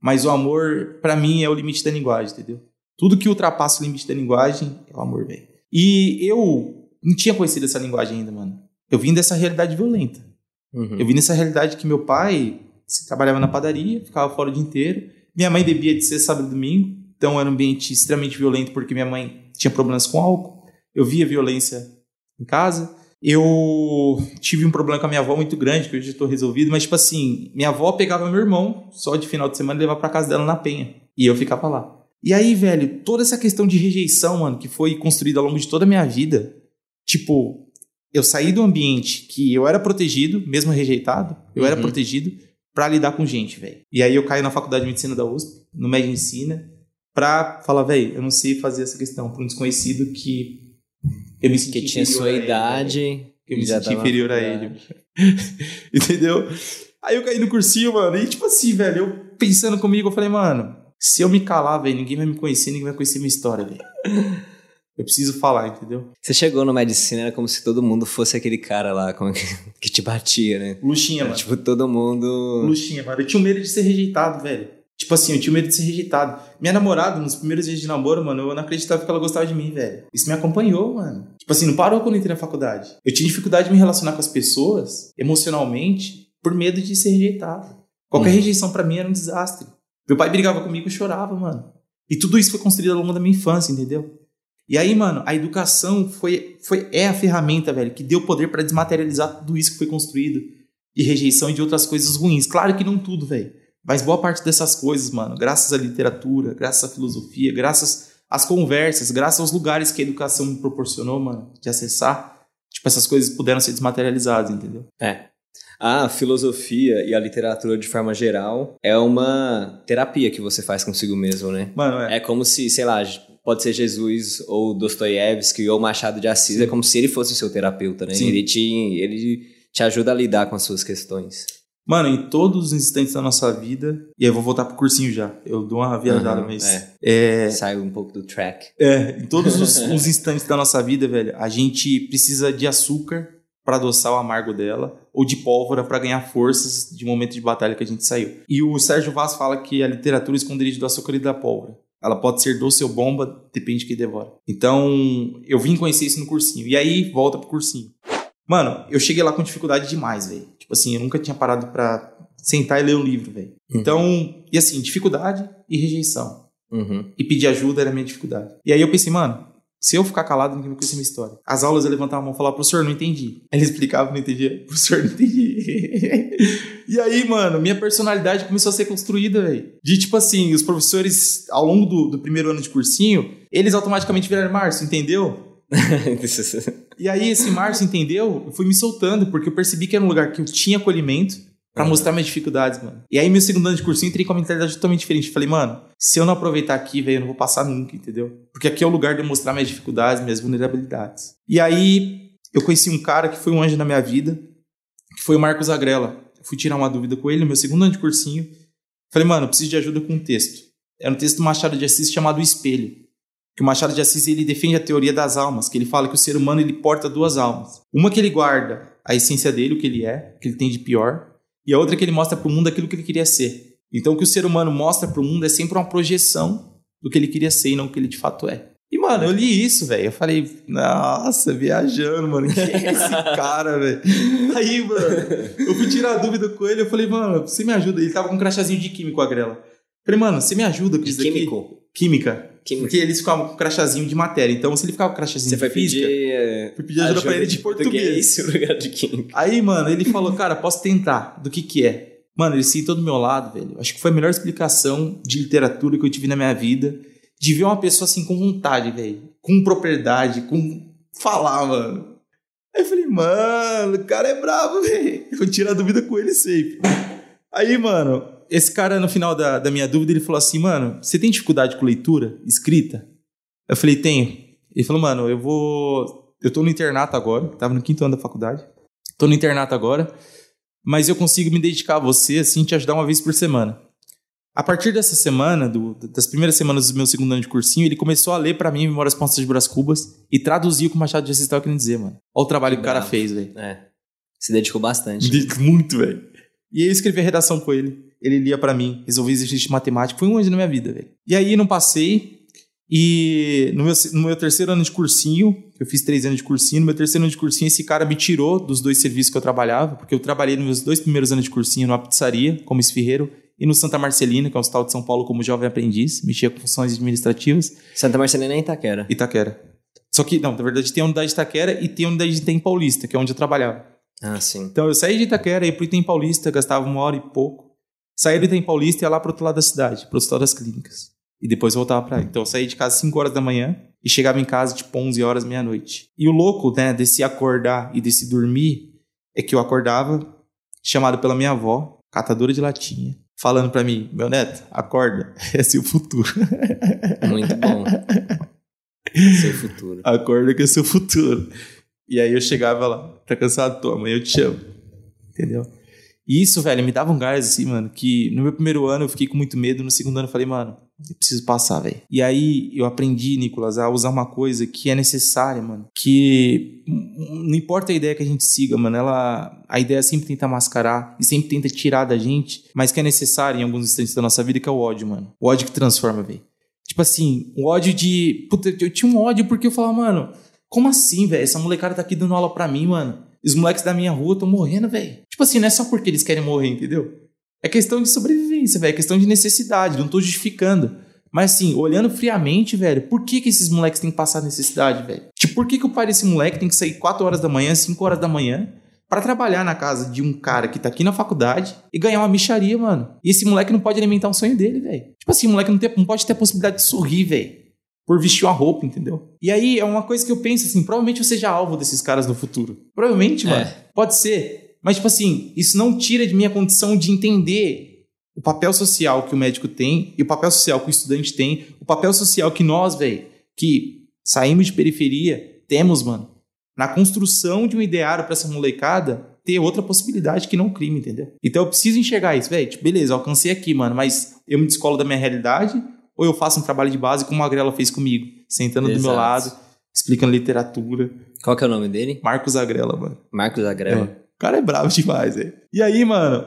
Mas o amor, pra mim, é o limite da linguagem, entendeu? Tudo que ultrapassa o limite da linguagem é o amor, velho. E eu não tinha conhecido essa linguagem ainda, mano. Eu vim dessa realidade violenta. Uhum. Eu vim nessa realidade que meu pai se trabalhava na padaria, ficava fora o dia inteiro. Minha mãe bebia de sexta, sábado e domingo. Então era um ambiente extremamente violento porque minha mãe tinha problemas com álcool. Eu via violência em casa. Eu tive um problema com a minha avó muito grande, que hoje estou resolvido, mas tipo assim, minha avó pegava meu irmão só de final de semana e levava pra casa dela na penha. E eu ficava lá. E aí, velho, toda essa questão de rejeição, mano, que foi construída ao longo de toda a minha vida, tipo, eu saí do ambiente que eu era protegido, mesmo rejeitado, eu era Uhum. protegido pra lidar com gente, velho. E aí eu caí na faculdade de medicina da USP, no Med Ensina, pra falar, velho, eu não sei fazer essa questão pra um desconhecido que eu me senti Que tinha sua ele, idade. Eu me senti inferior a ele. <laughs> Entendeu? Aí eu caí no cursinho, mano, e tipo assim, velho, eu pensando comigo, eu falei, mano, se eu me calar, velho, ninguém vai me conhecer, ninguém vai conhecer minha história, velho. Eu preciso falar, entendeu? Você chegou no medicina, era como se todo mundo fosse aquele cara lá como que, <laughs> que te batia, né? Luxinha, Era, mano. tipo, todo mundo. Luxinha, mano. Eu tinha medo de ser rejeitado, velho. Tipo assim, eu tinha medo de ser rejeitado. Minha namorada, nos primeiros dias de namoro, mano, eu não acreditava que ela gostava de mim, velho. Isso me acompanhou, mano. Tipo assim, não parou quando eu entrei na faculdade. Eu tinha dificuldade de me relacionar com as pessoas, emocionalmente, por medo de ser rejeitado. Qualquer Hum. rejeição pra mim era um desastre. Meu pai brigava comigo e chorava, mano. E tudo isso foi construído ao longo da minha infância, entendeu? E aí, mano, a educação foi, foi é a ferramenta, velho, que deu poder pra desmaterializar tudo isso que foi construído de rejeição e de outras coisas ruins. Claro que não tudo, velho. Mas boa parte dessas coisas, mano, graças à literatura, graças à filosofia, graças às conversas, graças aos lugares que a educação me proporcionou, mano, de acessar, tipo, essas coisas puderam ser desmaterializadas, entendeu? É. A filosofia e a literatura, de forma geral, é uma terapia que você faz consigo mesmo, né? Mano, é. É como se, sei lá, pode ser Jesus ou Dostoiévski ou Machado de Assis, é como se ele fosse o seu terapeuta, né? Sim. Ele te, ele te ajuda a lidar com as suas questões. Mano, em todos os instantes da nossa vida, e aí eu vou voltar pro cursinho já, eu dou uma viajada, Aham, mas... é. é, Sai um pouco do track. É, em todos os, <laughs> os instantes da nossa vida, velho, a gente precisa de açúcar para adoçar o amargo dela, ou de pólvora para ganhar forças de momento de batalha que a gente saiu. E o Sérgio Vaz fala que a literatura é esconderijo do açúcar e da pólvora. Ela pode ser doce ou bomba, depende de quem devora. Então, eu vim conhecer isso no cursinho. E aí, volta pro cursinho. Mano, eu cheguei lá com dificuldade demais, velho. Tipo assim, eu nunca tinha parado pra sentar e ler um livro, velho. Uhum. Então, e assim, dificuldade e rejeição Uhum. e pedir ajuda era a minha dificuldade. E aí eu pensei, mano, se eu ficar calado, ninguém vai conhecer minha história. As aulas eu levantava a mão e falava, professor, não entendi. Aí ele explicava, não entendia. <laughs> Professor, não entendi. <laughs> e aí, mano, minha personalidade começou a ser construída, velho. De tipo assim, os professores, ao longo do, do primeiro ano de cursinho, eles automaticamente viraram Márcio, entendeu? <laughs> E aí, esse Márcio entendeu, eu fui me soltando, porque eu percebi que era um lugar que eu tinha acolhimento pra Uhum. mostrar minhas dificuldades, mano. E aí, meu segundo ano de cursinho, entrei com uma mentalidade totalmente diferente. Falei, mano, se eu não aproveitar aqui, velho, eu não vou passar nunca, entendeu? Porque aqui é o lugar de eu mostrar minhas dificuldades, minhas vulnerabilidades. E aí, eu conheci um cara que foi um anjo na minha vida, que foi o Marcos Agrela. Eu fui tirar uma dúvida com ele no meu segundo ano de cursinho. Falei, mano, eu preciso de ajuda com um texto. Era um texto do Machado de Assis chamado O Espelho. Que o Machado de Assis ele defende a teoria das almas, que ele fala que o ser humano ele porta duas almas. Uma que ele guarda a essência dele, o que ele é, o que ele tem de pior, e a outra que ele mostra para o mundo aquilo que ele queria ser. Então o que o ser humano mostra para o mundo é sempre uma projeção do que ele queria ser e não o que ele de fato é. E, mano, eu li isso, velho. Eu falei, nossa, viajando, mano. Quem é esse cara, velho? Aí, mano, eu fui tirar a dúvida com ele. Eu falei, mano, você me ajuda. Ele tava com um crachazinho de químico, a grela. Falei, mano, você me ajuda com De isso daqui? químico. Química. Química. Porque eles ficavam com crachazinho de matéria. Então, se ele ficava com crachazinho Você de foi física, pedir, é, fui pedir ajuda, pra ele de português. no <laughs> lugar de química. Aí, mano, ele falou, cara, posso tentar. Do que que é? Mano, ele sentou do meu lado, velho. Acho que foi a melhor explicação de literatura que eu tive na minha vida. De ver uma pessoa assim com vontade, velho. Com propriedade, com falar, mano. Aí eu falei, mano, o cara é bravo, <laughs> velho. Eu tiro a dúvida com ele sempre. Aí, mano, esse cara, no final da, da minha dúvida, ele falou assim, mano, você tem dificuldade com leitura, escrita? Eu falei, tenho. Ele falou, mano, eu vou. Eu tô no internato agora, tava no quinto ano da faculdade. Tô no internato agora, mas eu consigo me dedicar a você, assim, te ajudar uma vez por semana. A partir dessa semana, do- das primeiras semanas do meu segundo ano de cursinho, ele começou a ler pra mim Memórias Póstumas de Brás Cubas e traduziu o que o Machado de Assis tava querendo dizer, mano. Olha o trabalho que, o cara fez, velho. É. Se dedicou bastante. De- Muito, velho. E aí eu escrevi a redação com ele. Ele lia pra mim, resolvi exercício de matemática. Foi um anjo na minha vida, velho. E aí não passei. E no meu, no meu terceiro ano de cursinho, eu fiz três anos de cursinho, no meu terceiro ano de cursinho, esse cara me tirou dos dois serviços que eu trabalhava, porque eu trabalhei nos meus dois primeiros anos de cursinho numa pizzaria, como esfirreiro, e no Santa Marcelina, que é um hospital de São Paulo, como jovem aprendiz, mexia com funções administrativas, Santa Marcelina é Itaquera. Itaquera. Só que, não, na verdade tem a unidade de Itaquera e tem a unidade de Item Paulista, que é onde eu trabalhava. Ah, sim. Então eu saí de Itaquera, ia pro Item Paulista, gastava uma hora e pouco. Saí do Item Paulista e ia lá pro outro lado da cidade, pro hospital das clínicas. E depois voltava pra. Então eu saí de casa às 5 horas da manhã e chegava em casa tipo 11 horas, meia-noite. E o louco, né, desse acordar e desse dormir, é que eu acordava chamado pela minha avó, catadora de latinha, falando pra mim, meu neto, acorda, <laughs> é o futuro. Muito bom. Seu futuro. Acorda que é seu futuro. E aí eu chegava lá, tá cansado? Tô, amanhã eu te chamo. Entendeu? E isso, velho, me dava um gás assim, mano, que no meu primeiro ano eu fiquei com muito medo, no segundo ano eu falei, mano, eu preciso passar, velho. E aí eu aprendi, Nicolas, a usar uma coisa que é necessária, mano, que não importa a ideia que a gente siga, mano, ela a ideia sempre tenta mascarar e sempre tenta tirar da gente, mas que é necessária em alguns instantes da nossa vida, que é o ódio, mano. O ódio que transforma, velho. Tipo assim, um ódio de. Puta, eu tinha um ódio porque eu falava, mano, como assim, velho? Essa molecada tá aqui dando aula pra mim, mano. Os moleques da minha rua estão morrendo, velho. Tipo assim, não é só porque eles querem morrer, entendeu? É questão de sobrevivência, velho. É questão de necessidade. Não tô justificando. Mas assim, olhando friamente, velho, por que, que esses moleques têm que passar necessidade, velho? Tipo, por que, que o pai desse moleque tem que sair 4 horas da manhã, 5 horas da manhã, pra trabalhar na casa de um cara que tá aqui na faculdade e ganhar uma micharia, mano? E esse moleque não pode alimentar um sonho dele, velho. Tipo assim, o moleque não, tem, não pode ter a possibilidade de sorrir, velho. por vestir uma roupa, entendeu? E aí é uma coisa que eu penso assim, provavelmente eu seja alvo desses caras no futuro. Provavelmente, É. mano. Pode ser. Mas, tipo assim, isso não tira de minha condição de entender o papel social que o médico tem e o papel social que o estudante tem, o papel social que nós, velho, que saímos de periferia, temos, mano. Na construção de um ideário pra essa molecada ter outra possibilidade que não o crime, entendeu? Então eu preciso enxergar isso, velho. Tipo, beleza, alcancei aqui, mano, mas eu me descolo da minha realidade ou eu faço um trabalho de base como a Grela fez comigo, sentando do meu Exato. lado, explicando literatura. Qual que é o nome dele? Marcos Agrela, mano. Marcos Agrela. É. O cara é bravo demais, velho. E aí, mano,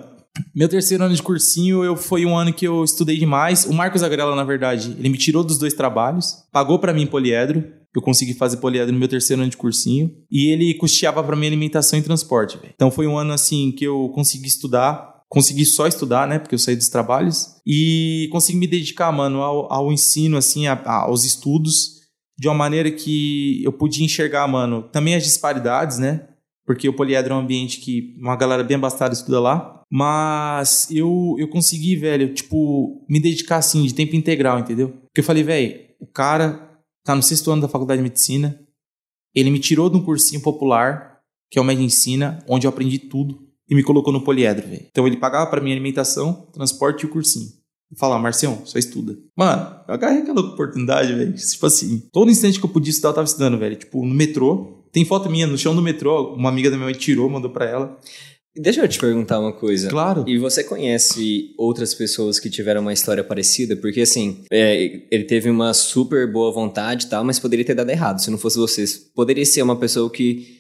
meu terceiro ano de cursinho eu, foi um ano que eu estudei demais. O Marcos Agrela, na verdade, ele me tirou dos dois trabalhos, pagou pra mim poliedro. Eu consegui fazer poliedro no meu terceiro ano de cursinho. E ele custeava pra mim alimentação e transporte, velho. Então foi um ano, assim, que eu consegui estudar. Consegui só estudar, né? Porque eu saí dos trabalhos. E consegui me dedicar, mano, ao, ao ensino, assim, a- a- aos estudos. De uma maneira que eu podia enxergar, mano, também as disparidades, né? Porque o poliedro é um ambiente que uma galera bem abastada estuda lá. Mas eu, eu consegui, velho, tipo, me dedicar assim, de tempo integral, entendeu? Porque eu falei, velho, o cara tá no sexto ano da faculdade de medicina, ele me tirou de um cursinho popular, que é o Medicina, onde eu aprendi tudo, e me colocou no poliedro, velho. Então ele pagava pra minha alimentação, transporte e o cursinho. Falar, Marcião, só estuda. Mano, eu agarrei aquela oportunidade, velho. Tipo assim, todo instante que eu podia estudar, eu tava estudando, velho. Tipo, no metrô. Tem foto minha no chão do metrô, uma amiga da minha mãe tirou, mandou pra ela. Deixa eu te perguntar uma coisa. Claro. E você conhece outras pessoas que tiveram uma história parecida? Porque, assim, é, ele teve uma super boa vontade e tal, mas poderia ter dado errado se não fosse vocês. Poderia ser uma pessoa que,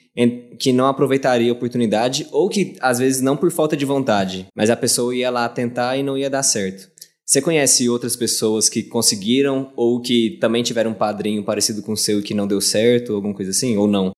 que não aproveitaria a oportunidade, ou que, às vezes, não por falta de vontade, mas a pessoa ia lá tentar e não ia dar certo. Você conhece outras pessoas que conseguiram, ou que também tiveram um padrinho parecido com o seu e que não deu certo, alguma coisa assim, ou não?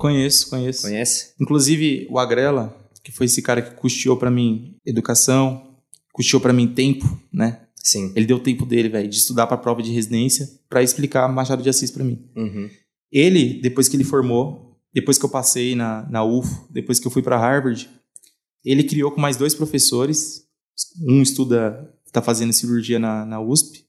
Conheço, conheço. Conhece? Inclusive, o Agrela, que foi esse cara que custeou pra mim educação, custeou pra mim tempo, né? Sim. Ele deu o tempo dele, velho, de estudar pra prova de residência pra explicar Machado de Assis pra mim. Uhum. Ele, depois que ele formou, depois que eu passei na, na UFO, depois que eu fui pra Harvard, ele criou com mais dois professores. Um estuda, tá fazendo cirurgia na, na USP,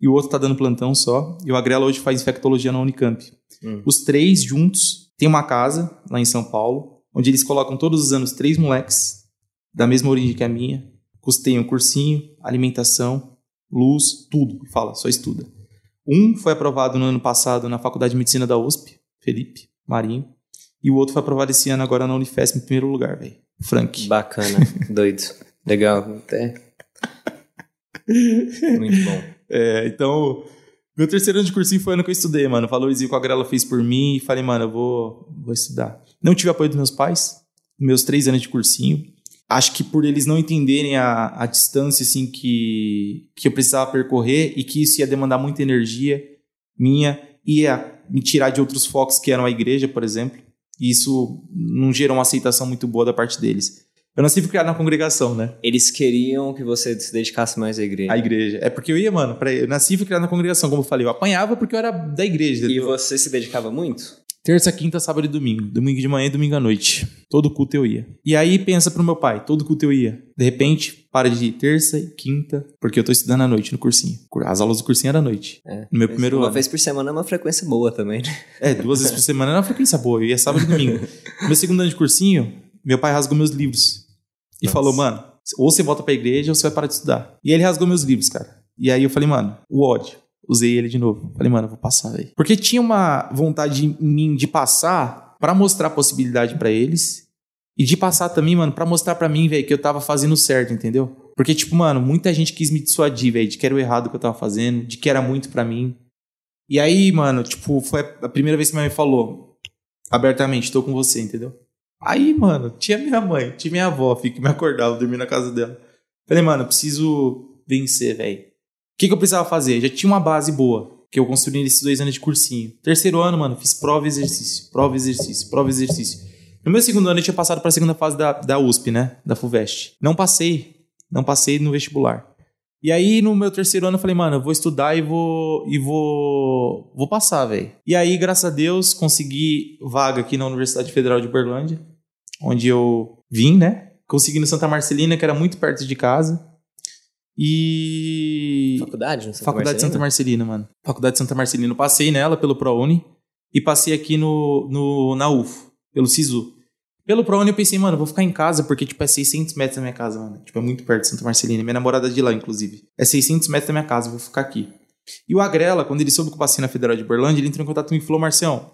e o outro tá dando plantão só. E o Agrela hoje faz infectologia na Unicamp. Hum. Os três juntos têm uma casa lá em São Paulo, onde eles colocam todos os anos três moleques da mesma origem que a minha, custeiam cursinho, alimentação, luz, tudo. Fala, só estuda. Um foi aprovado no ano passado na Faculdade de Medicina da USP, Felipe Marinho, e o outro foi aprovado esse ano agora na Unifesp em primeiro lugar, velho. Frank. Bacana, <laughs> doido. Legal. Até. <laughs> Muito bom. É, então, meu terceiro ano de cursinho foi o ano que eu estudei, mano. Valorizei o que a Grela fez por mim e falei, mano, eu vou, vou estudar. Não tive apoio dos meus pais, meus três anos de cursinho. Acho que por eles não entenderem a, a distância, assim, que, que eu precisava percorrer e que isso ia demandar muita energia minha, ia me tirar de outros focos que eram a igreja, por exemplo. E isso não gerou uma aceitação muito boa da parte deles. Eu nasci fui criado na congregação, né? Eles queriam que você se dedicasse mais à igreja. A igreja. É porque eu ia, mano, pra, eu nasci e fui criado na congregação, como eu falei. Eu apanhava porque eu era da igreja. E você se dedicava muito? Terça, quinta, sábado e domingo. Domingo de manhã e domingo à noite. Todo culto eu ia. E aí pensa pro meu pai, todo culto eu ia. De repente, para de ir terça e quinta, porque eu tô estudando à noite no cursinho. As aulas do cursinho eram à noite. É. No meu primeiro Uma ano. vez por semana é uma frequência boa também, né? É, duas vezes por semana era uma frequência boa. Eu ia sábado e domingo. <laughs> meu segundo ano de cursinho, meu pai rasgou meus livros. E Nossa. falou, mano, ou você volta pra igreja ou você vai parar de estudar. E ele rasgou meus livros, cara. E aí eu falei, mano, o ódio. Usei ele de novo. Falei, mano, eu vou passar, velho. Porque tinha uma vontade em mim de passar pra mostrar a possibilidade pra eles. E de passar também, mano, pra mostrar pra mim, velho, que eu tava fazendo certo, entendeu? Porque, tipo, mano, muita gente quis me dissuadir, velho, de que era o errado que eu tava fazendo, de que era muito pra mim. E aí, mano, tipo, foi a primeira vez que minha mãe falou abertamente, tô com você, entendeu? Aí, mano, tinha minha mãe, tinha minha avó, que me acordava, dormia na casa dela. Falei, mano, preciso vencer, velho. O que, que eu precisava fazer? Já tinha uma base boa, que eu construí nesses dois anos de cursinho. Terceiro ano, mano, fiz prova e exercício, prova e exercício, prova e exercício. No meu segundo ano, eu tinha passado pra segunda fase da, da USP, né? Da FUVEST. Não passei, não passei no vestibular. E aí, no meu terceiro ano, eu falei, mano, eu vou estudar e vou. e vou. vou passar, velho. E aí, graças a Deus, consegui vaga aqui na Universidade Federal de Uberlândia, onde eu vim, né? Consegui no Santa Marcelina, que era muito perto de casa. E. Faculdade, não sei Faculdade de Santa Marcelina, mano. Faculdade de Santa Marcelina. Eu passei nela pelo ProUni e passei aqui no, no, na UFO, pelo SISU. Pelo ProUni eu pensei, mano, vou ficar em casa porque, tipo, é 600 metros da minha casa, mano. Tipo, é muito perto de Santa Marcelina. Minha namorada é de lá, inclusive. É 600 metros da minha casa, eu vou ficar aqui. E o Agrela, quando ele soube que eu passei na Federal de Berlândia, ele entrou em contato comigo e falou, Marcião,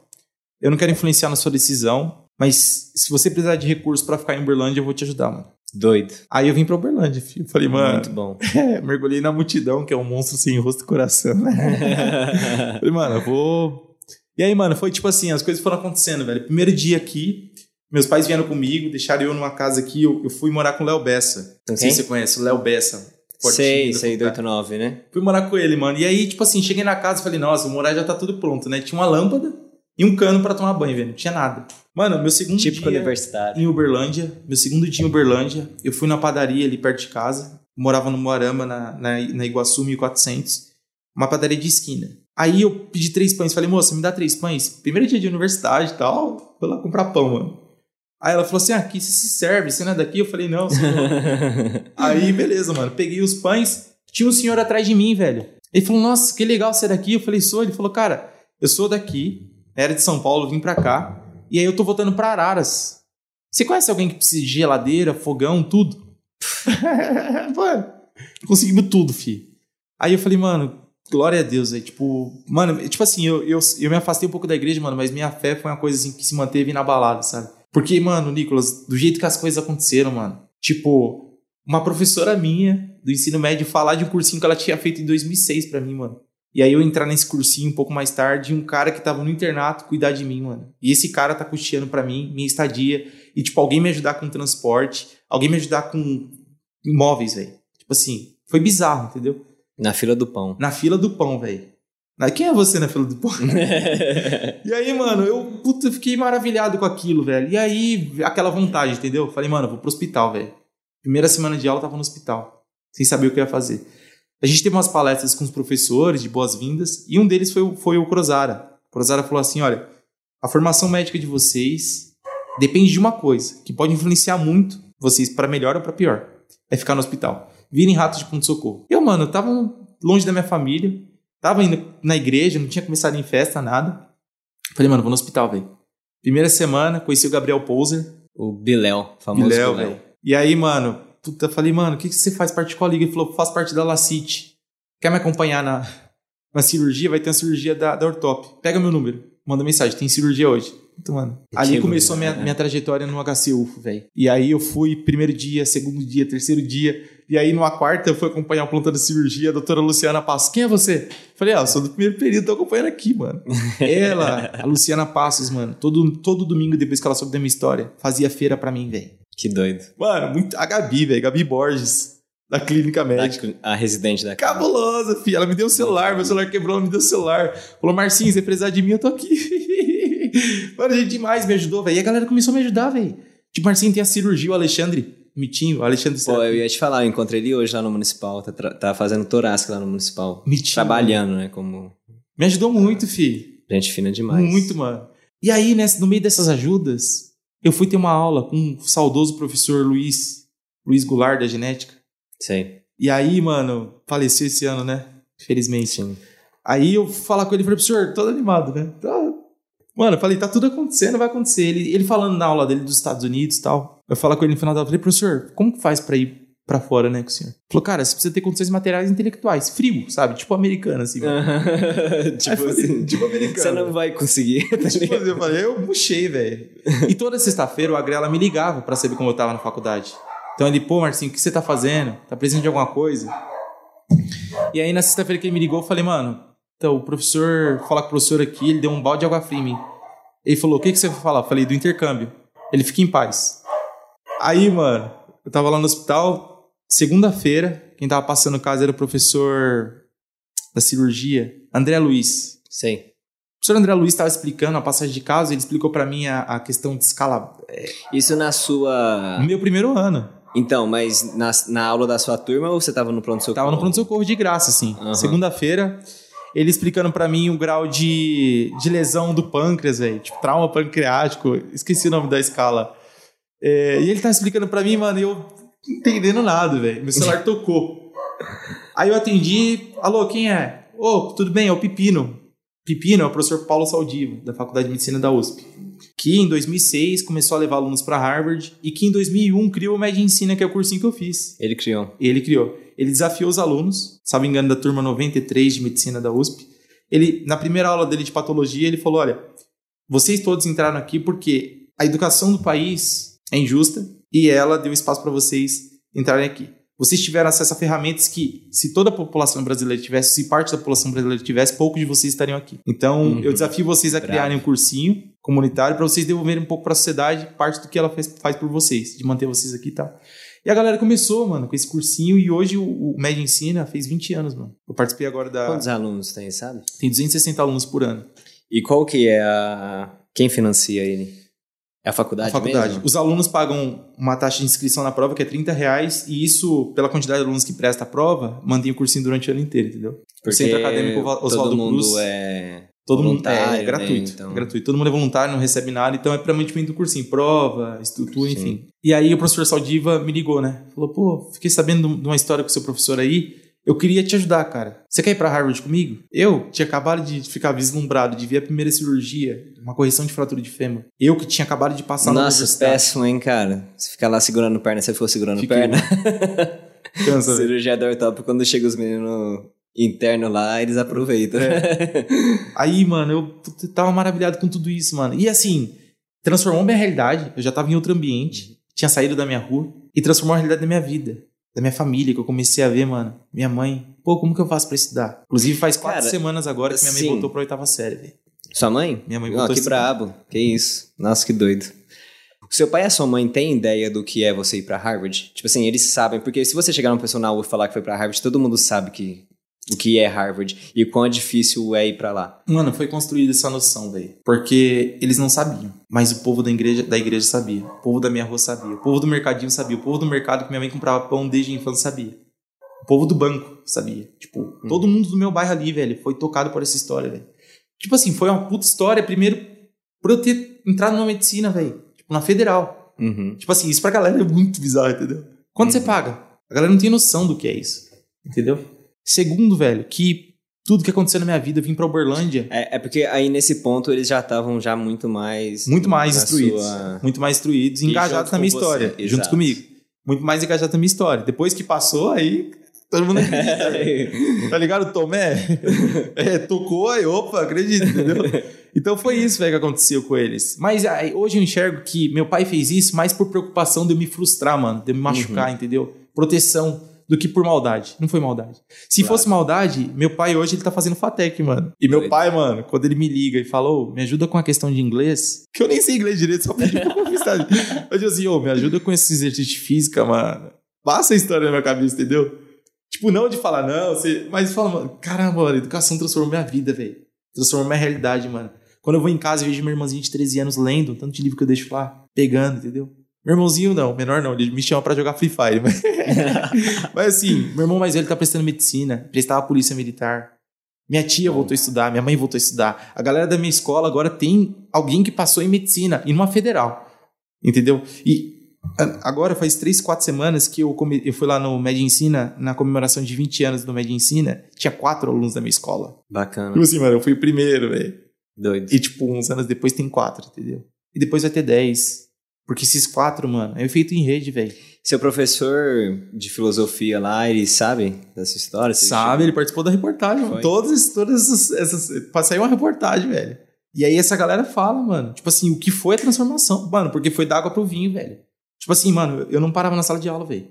eu não quero influenciar na sua decisão, mas se você precisar de recursos para ficar em Uberlândia, eu vou te ajudar, mano. Doido. Aí eu vim pra Uberlândia, filho. Falei, mano. Muito bom. <laughs> É, mergulhei na multidão, que é um monstro sem rosto e coração, <laughs> né? Falei, mano, eu vou. E aí, mano, foi tipo assim, as coisas foram acontecendo, velho. Primeiro dia aqui, meus pais vieram comigo, deixaram eu numa casa aqui, eu, eu fui morar com o Léo Bessa. Não sei Quem? se você conhece, o Léo Bessa. sei, sei, do cara. 89, né? Fui morar com ele, mano. E aí, tipo assim, cheguei na casa e falei, nossa, o morar já tá tudo pronto, né? Tinha uma lâmpada e um cano pra tomar banho, velho. Não tinha nada. Mano, meu segundo Típico dia universitário. em Uberlândia, meu segundo dia em Uberlândia, eu fui na padaria ali perto de casa, morava no Moarama, na, na, na Iguaçu 1400, uma padaria de esquina. Aí eu pedi três pães, falei, moça, me dá três pães. Primeiro dia de universidade e tal, vou lá comprar pão, mano. Aí ela falou assim, ah, aqui se serve, você não é daqui? Eu falei, não, sou <laughs> Aí, beleza, mano. Peguei os pães. Tinha um senhor atrás de mim, velho. Ele falou, nossa, que legal ser daqui. Eu falei, sou. Ele falou, cara, eu sou daqui, era de São Paulo, vim pra cá. E aí eu tô voltando pra Araras. Você conhece alguém que precisa de geladeira, fogão, tudo? <laughs> mano, conseguimos tudo, fi. Aí eu falei, mano, glória a Deus, aí, tipo, mano, tipo assim, eu, eu, eu me afastei um pouco da igreja, mano, mas minha fé foi uma coisa assim que se manteve inabalada, sabe? Porque, mano, Nicolas, do jeito que as coisas aconteceram, mano, tipo, uma professora minha do ensino médio falar de um cursinho que ela tinha feito em 2006 pra mim, mano. E aí eu entrar nesse cursinho um pouco mais tarde e um cara que tava no internato cuidar de mim, mano. E esse cara tá custeando pra mim minha estadia e, tipo, alguém me ajudar com transporte, alguém me ajudar com imóveis, velho. Tipo assim, foi bizarro, entendeu? Na fila do pão. Na fila do pão, velho. Quem é você na fila do pão? <laughs> E aí, mano, eu, puta, fiquei maravilhado com aquilo, velho. E aí, aquela vontade, entendeu? Falei, mano, vou pro hospital, velho. Primeira semana de aula, eu tava no hospital, sem saber o que ia fazer. A gente teve umas palestras com os professores de boas-vindas, e um deles foi, o- foi o Crozara. O Crozara falou assim: olha, a formação médica de vocês depende de uma coisa, que pode influenciar muito vocês para melhor ou para pior. É ficar no hospital. Virem ratos de ponto-socorro. Eu, mano, eu tava longe da minha família, tava indo na igreja, não tinha começado em festa, nada. Falei, mano, vou no hospital, velho. Primeira semana, conheci o Gabriel Pouser. O Biléu, famoso Biléu, velho. E aí, mano, puta, falei, mano, o que, que você faz parte de qual liga? Ele falou, faço parte da Lacite. Quer me acompanhar na, na cirurgia? Vai ter uma cirurgia da, da Ortop. Pega meu número, manda mensagem, tem cirurgia hoje. Puta, mano. Ali começou a minha, legal. minha trajetória no HCUFO, velho. E aí eu fui primeiro dia, segundo dia, terceiro dia. E aí numa quarta eu fui acompanhar o plantão de cirurgia, a doutora Luciana Passos. Quem é você? Falei, ah, eu sou do primeiro período, tô acompanhando aqui, mano. <laughs> Ela, a Luciana Passos, mano, todo, todo domingo depois que ela soube da minha história, fazia feira pra mim, velho. Que doido. Mano, muito. A Gabi, velho. Gabi Borges, da clínica médica. A residente da Cabulosa, filha. Ela me deu o celular, meu celular quebrou, ela me deu o celular. Falou, Marcinho, se precisar de mim, eu tô aqui. <laughs> Mano, gente demais me ajudou, velho. E a galera começou a me ajudar, velho. Tipo, Marcinho tem a cirurgia, o Alexandre, Mitinho, Alexandre Pô, eu ia te falar, eu encontrei ele hoje lá no Municipal, tá, tá fazendo torácica lá no Municipal. Mitinho. Trabalhando, né, como Me ajudou muito, filho. gente fina demais. Muito, mano. E aí, nessa, no meio dessas ajudas, eu fui ter uma aula com o saudoso professor Luiz, Luiz Goulart, da genética. Sei, E aí, mano, faleceu esse ano, né? Infelizmente. sim. Aí eu falar com ele, falei, professor, todo animado, né? Mano, eu falei, tá tudo acontecendo, vai acontecer. Ele, ele falando na aula dele dos Estados Unidos e tal. Eu falo com ele no final da aula, falei, professor, como que faz pra ir pra fora, né, com o senhor? Ele falou, cara, você precisa ter condições materiais intelectuais. Frio, sabe? Tipo americano, assim. <laughs> tipo falei, assim, <laughs> tipo americano. você não vai conseguir. <laughs> tá Tipo, ligado? eu falei, eu puxei, velho. E toda sexta-feira o Agrela me ligava pra saber como eu tava na faculdade. Então ele, pô, Marcinho, o que você tá fazendo? Tá precisando de alguma coisa? E aí na sexta-feira que ele me ligou, eu falei, mano, então o professor, falar com o professor aqui, ele deu um balde de água fria em mim. Ele falou, o que, que você vai falar? Eu falei, do intercâmbio. Ele fica em paz. Aí, mano, eu tava lá no hospital, segunda-feira, quem tava passando o caso era o professor da cirurgia, André Luiz. Sei. O professor André Luiz estava explicando a passagem de caso, ele explicou pra mim a, a questão de escala. Isso na sua... No meu primeiro ano. Então, mas na, na aula da sua turma ou você tava no pronto-socorro? Tava no pronto-socorro de graça, assim. Aham. Segunda-feira, ele explicando pra mim o grau de, de lesão do pâncreas, velho. Tipo, trauma pancreático. Esqueci o nome da escala. É, e ele tá explicando pra mim, mano, e eu não entendendo nada, velho. Meu celular <laughs> tocou. Aí eu atendi, alô, quem é? Ô, oh, tudo bem, é o Pepino. Pepino é o professor Paulo Saldivo, da Faculdade de Medicina da USP. Que em 2006 começou a levar alunos para Harvard e que em 2001 criou o Medicina, que é o cursinho que eu fiz. Ele criou. Ele criou. Ele desafiou os alunos, salvo engano, da turma 93 de Medicina da USP. Ele, na primeira aula dele de patologia, ele falou: olha, vocês todos entraram aqui porque a educação do país é injusta e ela deu espaço para vocês entrarem aqui. Vocês tiveram acesso a ferramentas que, se toda a população brasileira tivesse, se parte da população brasileira tivesse, poucos de vocês estariam aqui. Então, uhum. eu desafio vocês a Bravo. criarem um cursinho comunitário para vocês devolverem um pouco para a sociedade parte do que ela faz, faz por vocês, de manter vocês aqui e tal. E a galera começou, mano, com esse cursinho e hoje o, o Med Ensina fez 20 anos, mano. Eu participei agora da. Quantos alunos tem, sabe? Tem 260 alunos por ano. E qual que é a. Quem financia ele? É a faculdade, a faculdade. Mesmo? Os alunos pagam uma taxa de inscrição na prova que é 30 reais e isso, pela quantidade de alunos que presta a prova, mantém o cursinho durante o ano inteiro, entendeu? Porque o Centro Acadêmico Oswaldo Cruz, é todo mundo é, é gratuito, né? então... é gratuito. Todo mundo é voluntário, não recebe nada, então é para mantimento do cursinho, prova, estrutura, Sim. enfim. E aí o professor Saldiva me ligou, né? Falou: "Pô, fiquei sabendo de uma história com o seu professor aí, eu queria te ajudar, cara. Você quer ir para Harvard comigo? Eu tinha acabado de ficar vislumbrado, de ver a primeira cirurgia, uma correção de fratura de fêmur. Eu que tinha acabado de passar Nossa, na universidade. péssimo, hein, cara? Você ficar lá segurando perna, você ficou segurando Fiquei, perna. <laughs> Cansa, Cirurgia da ortope, quando chega os meninos interno lá, eles aproveitam. É. <laughs> Aí, mano, eu tava maravilhado com tudo isso, mano. E assim, transformou minha realidade. Eu já tava em outro ambiente, tinha saído da minha rua e transformou a realidade da minha vida da minha família, que eu comecei a ver, mano. Minha mãe. Pô, como que eu faço pra estudar? Inclusive, faz quatro Cara, semanas agora que minha mãe sim. voltou pra oitava série, velho. Sua mãe? Minha mãe voltou. Oh, que brabo. Que isso. Nossa, que doido. Seu pai e a sua mãe têm ideia do que é você ir pra Harvard? Tipo assim, eles sabem, porque se você chegar numa pessoa na UF e falar que foi pra Harvard, todo mundo sabe que o que é Harvard e quão difícil é ir para lá. Mano, foi construída essa noção, velho. Porque eles não sabiam, mas o povo da igreja, da igreja sabia. O povo da minha rua sabia. O povo do mercadinho sabia. O povo do mercado que minha mãe comprava pão desde a infância sabia. O povo do banco sabia. Tipo, hum. todo mundo do meu bairro ali, velho, foi tocado por essa história, velho. Tipo assim, foi uma puta história, primeiro, por eu ter entrado na medicina, velho. Tipo, na federal. Uhum. Tipo assim, isso pra galera é muito bizarro, entendeu? Quanto uhum. você paga? A galera não tem noção do que é isso. Entendeu? Segundo, velho, que tudo que aconteceu na minha vida, vim pra Uberlândia. É, é porque aí nesse ponto eles já estavam já muito mais. Muito mais instruídos. Sua... Muito mais instruídos e engajados na minha história. Você, junto comigo. Muito mais engajados na minha história. Depois que passou, aí. Todo mundo acredita. <laughs> tá ligado? Tomé? <laughs> É, tocou aí, opa, acredita, entendeu? Então foi isso, velho, que aconteceu com eles. Mas aí, hoje eu enxergo que meu pai fez isso mais por preocupação de eu me frustrar, mano, de eu me machucar, uhum. entendeu? Proteção do que por maldade. Não foi maldade. Se claro. fosse maldade, meu pai hoje ele tá fazendo FATEC, mano. E meu pai, mano, quando ele me liga e falou, me ajuda com a questão de inglês, que eu nem sei inglês direito, só pedi pra <laughs> conquistar. eu disse assim, ô, oh, me ajuda com esse exercício de física, mano. Passa a história na minha cabeça, entendeu? Tipo, não de falar, não, você... mas fala, mano, caramba, mano, a educação transformou minha vida, velho. Transformou minha realidade, mano. Quando eu vou em casa e vejo minha irmãzinha de 13 anos lendo, tanto de livro que eu deixo lá, pegando, entendeu? Meu irmãozinho não, menor não, ele me chama para jogar Free Fire. Mas... <laughs> mas assim, meu irmão mais velho tá prestando medicina, prestava polícia militar. Minha tia voltou a estudar, minha mãe voltou a estudar. A galera da minha escola agora tem alguém que passou em medicina, e numa federal. Entendeu? E agora faz três, quatro semanas que eu, come... eu fui lá no Med Ensina, na comemoração de 20 anos do Med Ensina, tinha quatro alunos da minha escola. Bacana. Tipo assim, mano, eu fui o primeiro, velho. Doido. E tipo, uns anos depois tem quatro, entendeu? E depois vai ter dez. Porque esses quatro, mano, é feito em rede, velho. Seu professor de filosofia lá, ele sabe dessa história? Sabe, ele participou da reportagem, mano. Todas, todas essas, essas. Saiu uma reportagem, velho. E aí essa galera fala, mano, tipo assim, o que foi a transformação? Mano, porque foi da água pro vinho, velho. Tipo assim, mano, eu não parava na sala de aula, velho.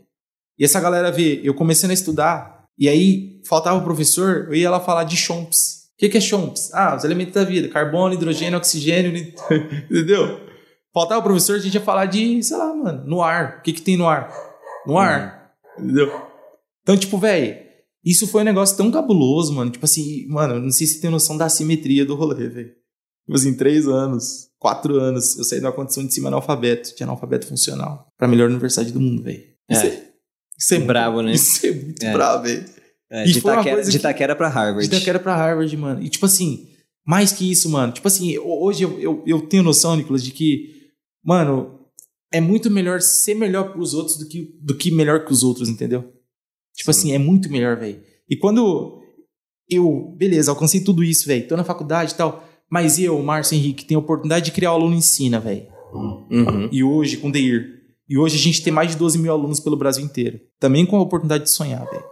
E essa galera vê, eu comecei a estudar, e aí faltava o professor, eu ia lá falar de chomps. O que, que é chomps? Ah, os elementos da vida: carbono, hidrogênio, oxigênio, <laughs> entendeu? Faltava o professor, a gente ia falar de, sei lá, mano, no ar. O que que tem no ar? No ar. Uhum. Entendeu? Então, tipo, velho, isso foi um negócio tão cabuloso, mano. Tipo assim, mano, não sei se tem noção da simetria do rolê, velho. Tipo assim, três anos, quatro anos, eu saí de uma condição de cima analfabeto, de analfabeto funcional, pra melhor universidade do mundo, velho. É. Isso, é, isso é brabo, né? Isso é muito é. brabo, velho. É, de, Itaquera, de Itaquera pra Harvard. De Itaquera pra Harvard, mano. E tipo assim, mais que isso, mano. Tipo assim, hoje eu, eu, eu tenho noção, Nicolas, de que Mano, é muito melhor ser melhor pros outros do que, do que melhor que os outros, entendeu? Tipo Sim. assim, é muito melhor, velho. E quando eu, beleza, alcancei tudo isso, velho, tô na faculdade e tal, mas eu, Márcio Henrique, tenho a oportunidade de criar o aluno ensina, velho. Uhum. E hoje, com o Deir. E hoje a gente tem mais de 12 mil alunos pelo Brasil inteiro. Também com a oportunidade de sonhar, velho.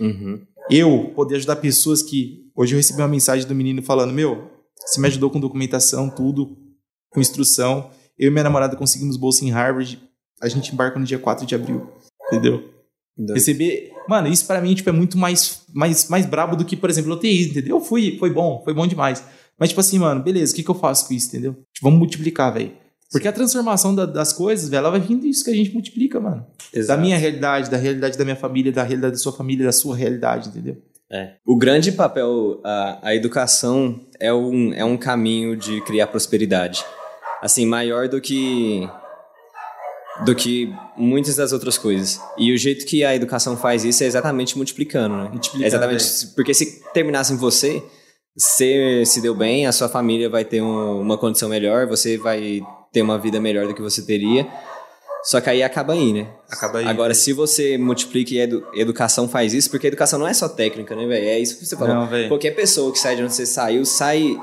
Uhum. Eu poder ajudar pessoas que. Hoje eu recebi uma mensagem do menino falando: Meu, você me ajudou com documentação, tudo, com instrução. Eu e minha namorada conseguimos bolsa em Harvard. A gente embarca no dia 4 de abril. Entendeu? Receber. Mano, isso pra mim tipo, é muito mais, mais, mais brabo do que, por exemplo, eu ter ido, entendeu? Eu fui, foi bom, foi bom demais. Mas, tipo assim, mano, beleza, o que, que eu faço com isso, entendeu? Tipo, vamos multiplicar, velho. Porque a transformação da- das coisas, velho, ela vai vindo disso que a gente multiplica, mano. Da Exato. minha realidade, da realidade da minha família, da realidade da sua família, da sua realidade, entendeu? É. O grande papel, a, a educação é um, é um caminho de criar prosperidade. Assim, maior do que do que muitas das outras coisas. E o jeito que a educação faz isso é exatamente multiplicando, né? Multiplicando, É exatamente, porque se terminasse em você, você se deu bem, a sua família vai ter um- uma condição melhor, você vai ter uma vida melhor do que você teria. Só que aí acaba aí, né? Acaba aí. Agora, se você multiplica e a edu- educação faz isso, porque a educação não é só técnica, né, velho? É isso que você falou. Não. Qualquer pessoa que sai de onde você saiu, sai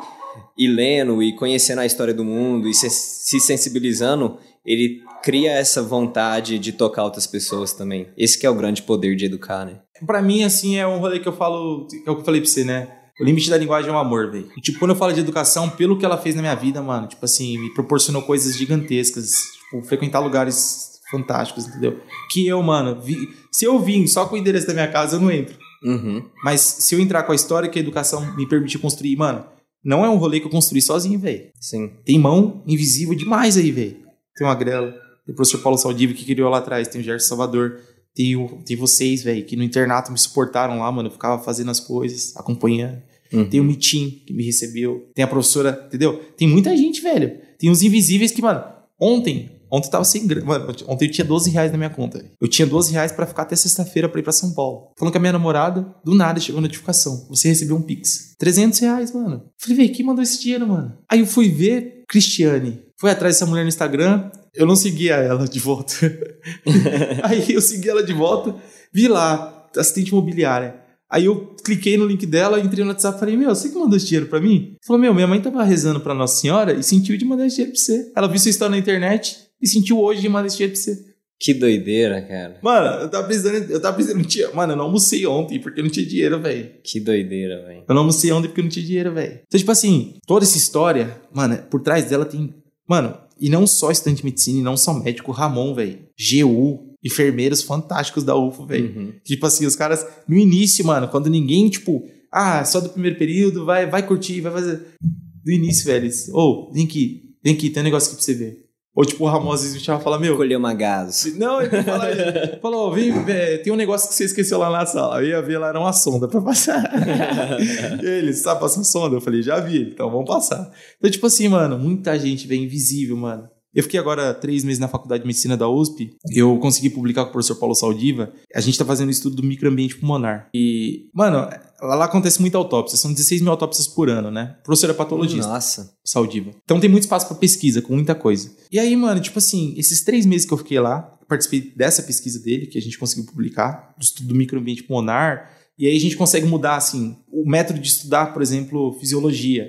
e lendo e conhecendo a história do mundo e se, se sensibilizando, ele cria essa vontade de tocar outras pessoas também. Esse que é o grande poder de educar, né? Pra mim, assim, é um rolê que eu falo, que é o que eu falei pra você, né? O limite da linguagem é o amor, velho. Tipo, quando eu falo de educação, pelo que ela fez na minha vida, mano, tipo assim, me proporcionou coisas gigantescas. Tipo, frequentar lugares fantásticos, entendeu? Que eu, mano, vi- se eu vim só com o endereço da minha casa, eu não entro. Uhum. Mas se eu entrar com a história que a educação me permitiu construir, mano, não é um rolê que eu construí sozinho, velho. Sim. Tem mão invisível demais aí, velho. Tem uma grela, tem o professor Paulo Saldiva que criou lá atrás, tem o Gerson Salvador, tem, o, tem vocês, velho, que no internato me suportaram lá, mano. Eu ficava fazendo as coisas, acompanhando. Uhum. Tem o Mitim, que me recebeu. Tem a professora, entendeu? Tem muita gente, velho. Tem os invisíveis que, mano, ontem. Ontem eu tava sem grana. Mano, ontem eu tinha 12 reais na minha conta. Eu tinha 12 reais pra ficar até sexta-feira pra ir pra São Paulo. Falando com a minha namorada, do nada chegou a notificação. Você recebeu um Pix. 300 reais, mano. Falei, velho, quem mandou esse dinheiro, mano? Aí eu fui ver Cristiane. Fui atrás dessa mulher no Instagram. Eu não seguia ela de volta. <laughs> <laughs> Aí eu segui ela de volta. Vi lá, assistente imobiliária. Aí eu cliquei no link dela, entrei no WhatsApp e falei, meu, você que mandou esse dinheiro pra mim? Falou, meu, minha mãe tava rezando pra Nossa Senhora e sentiu de mandar esse dinheiro pra você. Ela viu sua história na internet e sentiu hoje de mandar esse dinheiro pra você. Que doideira, cara. Mano, eu tava precisando, eu tava precisando, não tinha, mano, eu não almocei ontem porque eu não tinha dinheiro, velho. Que doideira, velho. Eu não almocei ontem porque eu não tinha dinheiro, velho. Então, tipo assim, toda essa história, mano, por trás dela tem. Mano, e não só estudante de medicina, e não só médico, Ramon, velho. GU, enfermeiros fantásticos da UFO, velho. Uhum. Tipo assim, os caras, no início, mano, quando ninguém, tipo, ah, só do primeiro período, vai, vai curtir, vai fazer. Do início, velho. eles, Ô, vem aqui, vem aqui, tem um negócio aqui pra você ver. Ou tipo, o Ramon às vezes me chama e fala, meu. Colher uma gaso. <laughs> Não, ele fala, ele falou, vem, é, tem um negócio que você esqueceu lá na sala. Eu ia ver lá, era uma sonda pra passar. E <laughs> ele, sabe passar sonda? Eu falei, já vi, então vamos passar. Então, tipo assim, mano, muita gente vem invisível, mano. Eu fiquei agora três meses na faculdade de medicina da USP. Eu consegui publicar com o professor Paulo Saldiva. A gente tá fazendo estudo do microambiente pulmonar. E, mano, lá, acontece muita autópsia. São 16 mil autópsias por ano, né? O professor é patologista. Nossa. Saldiva. Então tem muito espaço pra pesquisa, com muita coisa. E aí, mano, tipo assim, esses três meses que eu fiquei lá, eu participei dessa pesquisa dele, que a gente conseguiu publicar, do estudo do microambiente pulmonar, e aí a gente consegue mudar, assim, o método de estudar, por exemplo, fisiologia.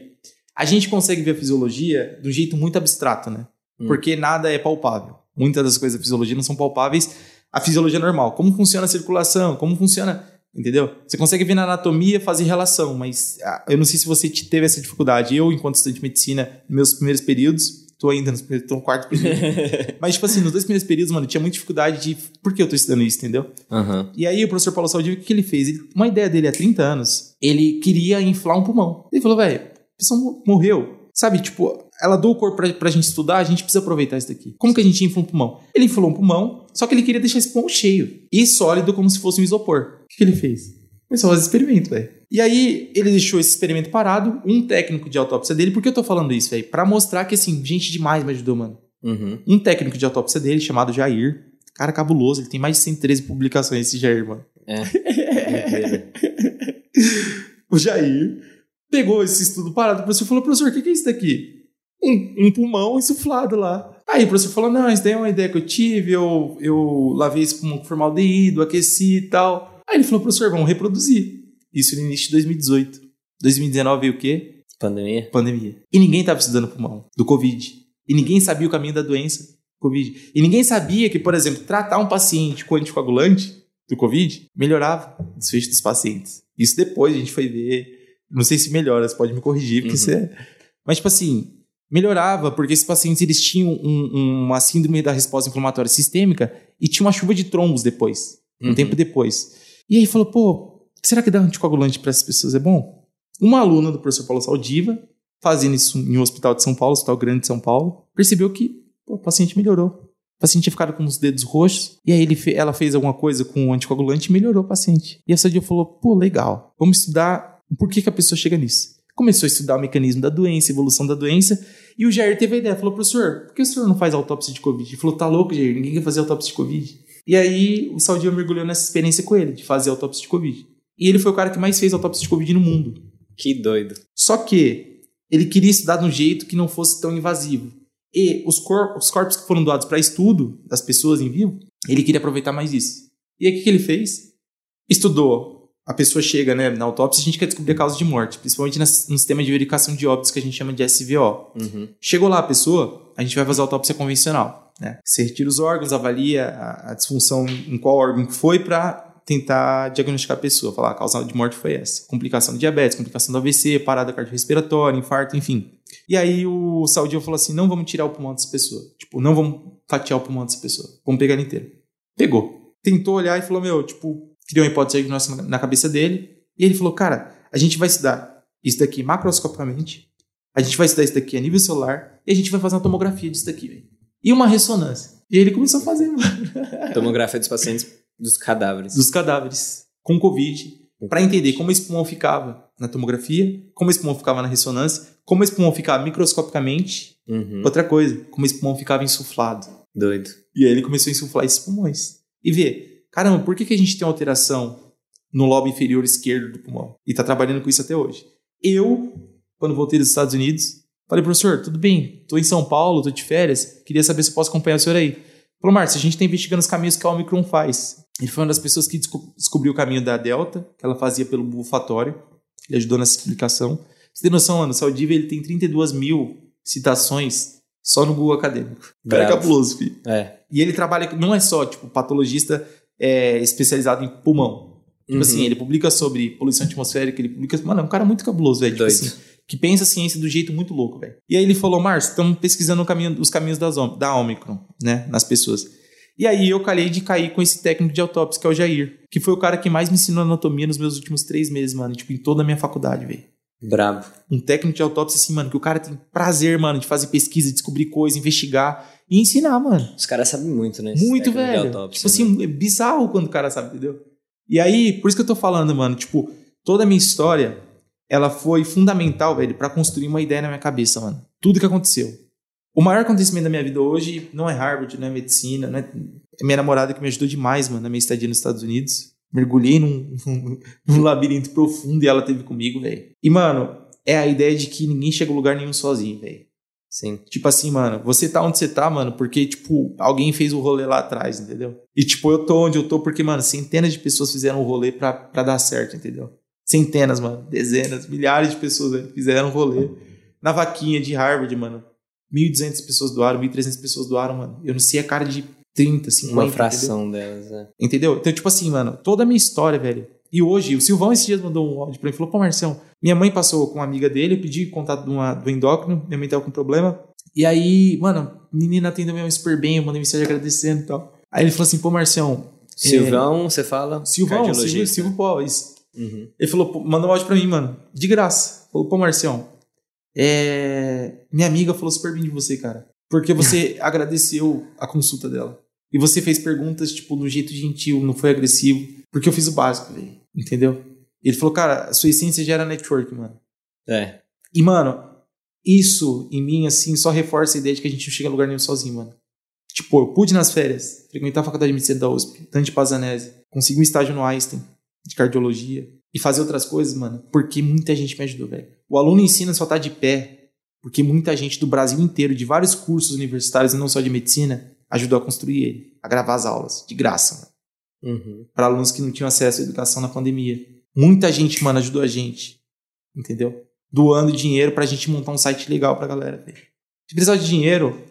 A gente consegue ver a fisiologia de um jeito muito abstrato, né? Hum. Porque nada é palpável. Muitas das coisas da fisiologia não são palpáveis. A fisiologia é normal. Como funciona a circulação? Como funciona Entendeu? Você consegue ver na anatomia fazer relação, mas ah, eu não sei se você te- teve essa dificuldade. Eu, enquanto estudante de medicina, nos meus primeiros períodos, tô ainda nos primeiros, tô no quarto período. <laughs> mas, tipo assim, nos dois primeiros períodos, mano, tinha muita dificuldade de por que eu tô estudando isso, entendeu? Aham. E aí o professor Paulo Saldiva, o que que ele fez? Ele- uma ideia dele há 30 anos, ele queria inflar um pulmão. Ele falou, velho, a pessoa mo- morreu. Sabe, tipo, ela doou o corpo pra, pra gente estudar, a gente precisa aproveitar isso daqui. Como que a gente infla um pulmão? Ele inflou um pulmão, só que ele queria deixar esse pulmão cheio e sólido como se fosse um isopor. O que, que ele fez? Começou a fazer experimento, velho. E aí, ele deixou esse experimento parado, um técnico de autópsia dele. Por que eu tô falando isso, velho? Pra mostrar que, assim, gente demais me ajudou, mano Uhum. um técnico de autópsia dele, chamado Jair. Cara cabuloso, ele tem mais de 113 publicações, esse Jair, mano. Doideira. <laughs> O Jair pegou esse estudo parado, o professor falou, professor, o que é isso daqui? Um, um pulmão insuflado lá. Aí o professor falou: não, isso daí é uma ideia que eu tive, eu, eu lavei isso com formaldeído, aqueci e tal. Aí ele falou: professor, vamos reproduzir. Isso no início de 2018. 2019 veio o quê? Pandemia. Pandemia. E ninguém estava estudando pulmão, do Covid. E ninguém sabia o caminho da doença, Covid. E ninguém sabia que, por exemplo, tratar um paciente com anticoagulante do Covid melhorava o desfecho dos pacientes. Isso depois a gente foi ver. Não sei se melhora, você pode me corrigir, porque Uhum. isso é. Mas, tipo assim, melhorava, porque esses pacientes eles tinham um- um- uma síndrome da resposta inflamatória sistêmica e tinha uma chuva de trombos depois, um Uhum. tempo depois. E aí falou, pô, será que dar anticoagulante para essas pessoas é bom? Uma aluna do professor Paulo Saldiva, fazendo isso em um hospital de São Paulo, hospital grande de São Paulo, percebeu que pô, o paciente melhorou. O paciente tinha ficado com os dedos roxos, e aí ele ela fez alguma coisa com o anticoagulante e melhorou o paciente. E a Sadia falou, pô, legal, vamos estudar por que, que a pessoa chega nisso. Começou a estudar o mecanismo da doença, evolução da doença, e o Jair teve a ideia, falou, professor, por que o senhor não faz autópsia de Covid? Ele falou, tá louco, Jair, ninguém quer fazer autópsia de Covid. E aí o Saldiva mergulhou nessa experiência com ele, de fazer autópsia de Covid. E ele foi o cara que mais fez autópsia de Covid no mundo. Que doido. Só que ele queria estudar de um jeito que não fosse tão invasivo. E os, cor- os corpos que foram doados para estudo das pessoas em vivo, ele queria aproveitar mais isso. E aí o que, que ele fez? Estudou. A pessoa chega né, na autópsia, a gente quer descobrir a causa de morte, principalmente nas- no sistema de verificação de óbitos que a gente chama de SVO. Uhum. Chegou lá a pessoa, a gente vai fazer a autópsia convencional. Né? Você retira os órgãos, avalia a, a disfunção em qual órgão que foi para tentar diagnosticar a pessoa. Falar a causa de morte foi essa. Complicação de diabetes, complicação do AVC, parada cardiorrespiratória, infarto, enfim. E aí o Saudinho falou assim, não vamos tirar o pulmão dessa pessoa. Tipo, não vamos fatiar o pulmão dessa pessoa. Vamos pegar ele inteiro. Pegou. Tentou olhar e falou, meu, tipo, criou uma hipótese diagnóstica na cabeça dele. E ele falou, cara, a gente vai estudar isso daqui macroscopicamente, a gente vai estudar isso daqui a nível celular e a gente vai fazer uma tomografia disso daqui, velho. E uma ressonância. E ele começou a fazer, <laughs> Tomografia dos pacientes dos cadáveres. dos cadáveres com Covid, para entender como esse pulmão ficava na tomografia, como esse pulmão ficava na ressonância, como esse pulmão ficava microscopicamente. Uhum. Outra coisa, como esse pulmão ficava insuflado. Doido. E aí ele começou a insuflar esses pulmões. E ver, caramba, por que, que a gente tem alteração no lobo inferior esquerdo do pulmão? E tá trabalhando com isso até hoje. Eu, quando voltei dos Estados Unidos, falei, professor, tudo bem, tô em São Paulo, tô de férias, queria saber se eu posso acompanhar o senhor aí. Falou, Márcio, a gente tá investigando os caminhos que a Omicron faz. Ele foi uma das pessoas que desco- descobriu o caminho da Delta, que ela fazia pelo bufatório. Ele ajudou nessa explicação. Você tem noção, mano, o Saldiva ele tem 32 mil citações só no Google acadêmico. O cara é cabuloso, filho. É. E ele trabalha, não é só, tipo, patologista é, especializado em pulmão. Tipo Uhum. assim, ele publica sobre poluição atmosférica, ele publica. Mano, é um cara muito cabuloso, velho. Tipo assim, que pensa a ciência do jeito muito louco, velho. E aí ele falou, Márcio, estamos pesquisando caminho- os caminhos das, da Omicron, né, nas pessoas. E aí eu calhei de cair com esse técnico de autópsia, que é o Jair, que foi o cara que mais me ensinou anatomia nos meus últimos três meses, mano. Tipo, em toda a minha faculdade, velho. Brabo. Um técnico de autópsia, assim, mano, que o cara tem prazer, mano, de fazer pesquisa, descobrir coisa, investigar e ensinar, mano. Os caras sabem muito, né? Muito, velho. autópsia, tipo né? assim, é bizarro quando o cara sabe, entendeu? E aí, por isso que eu tô falando, mano, tipo, toda a minha história, ela foi fundamental, velho, pra construir uma ideia na minha cabeça, mano. Tudo que aconteceu. O maior acontecimento da minha vida hoje não é Harvard, não é medicina, não é... é minha namorada que me ajudou demais, mano, na minha estadia nos Estados Unidos. Mergulhei num, num labirinto profundo e ela teve comigo, velho. E, mano, é a ideia de que ninguém chega a lugar nenhum sozinho, velho. Sim. Tipo assim, mano, você tá onde você tá, mano, porque, tipo, alguém fez o rolê lá atrás, entendeu? E, tipo, eu tô onde eu tô porque, mano, centenas de pessoas fizeram o rolê pra, pra dar certo, entendeu? Centenas, mano, dezenas, milhares de pessoas velho, fizeram o rolê. Na vaquinha de Harvard, mano, 1.200 pessoas doaram, 1.300 pessoas doaram, mano. Eu não sei a cara de 30, 50, Uma entendeu? fração delas, né? Entendeu? Então, tipo assim, mano, toda a minha história, velho. E hoje, o Silvão esses dias mandou um áudio pra mim, falou, pô, Marcião, minha mãe passou com uma amiga dele, eu pedi contato de uma- do endócrino, minha mãe tava com problema. E aí, mano, menina atendeu minha mãe super bem, eu mandei mensagem agradecendo e tal. Aí ele falou assim, pô, Marcião... Silvão, você fala? é, Silvão, Silvio. Silvio Pó, isso. Uhum. Ele falou, pô, mandou um áudio pra mim, mano, de graça. Falou, pô, Marcião, é... minha amiga falou super bem de você, cara. Porque você <laughs> agradeceu a consulta dela. E você fez perguntas, tipo, um jeito gentil, não foi agressivo. Porque eu fiz o básico, velho. Entendeu? Ele falou, cara, a sua essência gera network, mano. É. E, mano, isso em mim, assim, só reforça a ideia de que a gente não chega a lugar nenhum sozinho, mano. Tipo, eu pude nas férias frequentar a faculdade de medicina da USP, Dante Pazanese, consegui um estágio no Einstein de cardiologia e fazer outras coisas, mano, porque muita gente me ajudou, velho. O aluno ensina só tá de pé Porque muita gente do Brasil inteiro, de vários cursos universitários e não só de medicina, ajudou a construir ele, a gravar as aulas, de graça, mano. Uhum. Para alunos que não tinham acesso à educação na pandemia. Muita gente, mano, ajudou a gente. Entendeu? Doando dinheiro pra gente montar um site legal pra galera, velho. Se precisar de dinheiro.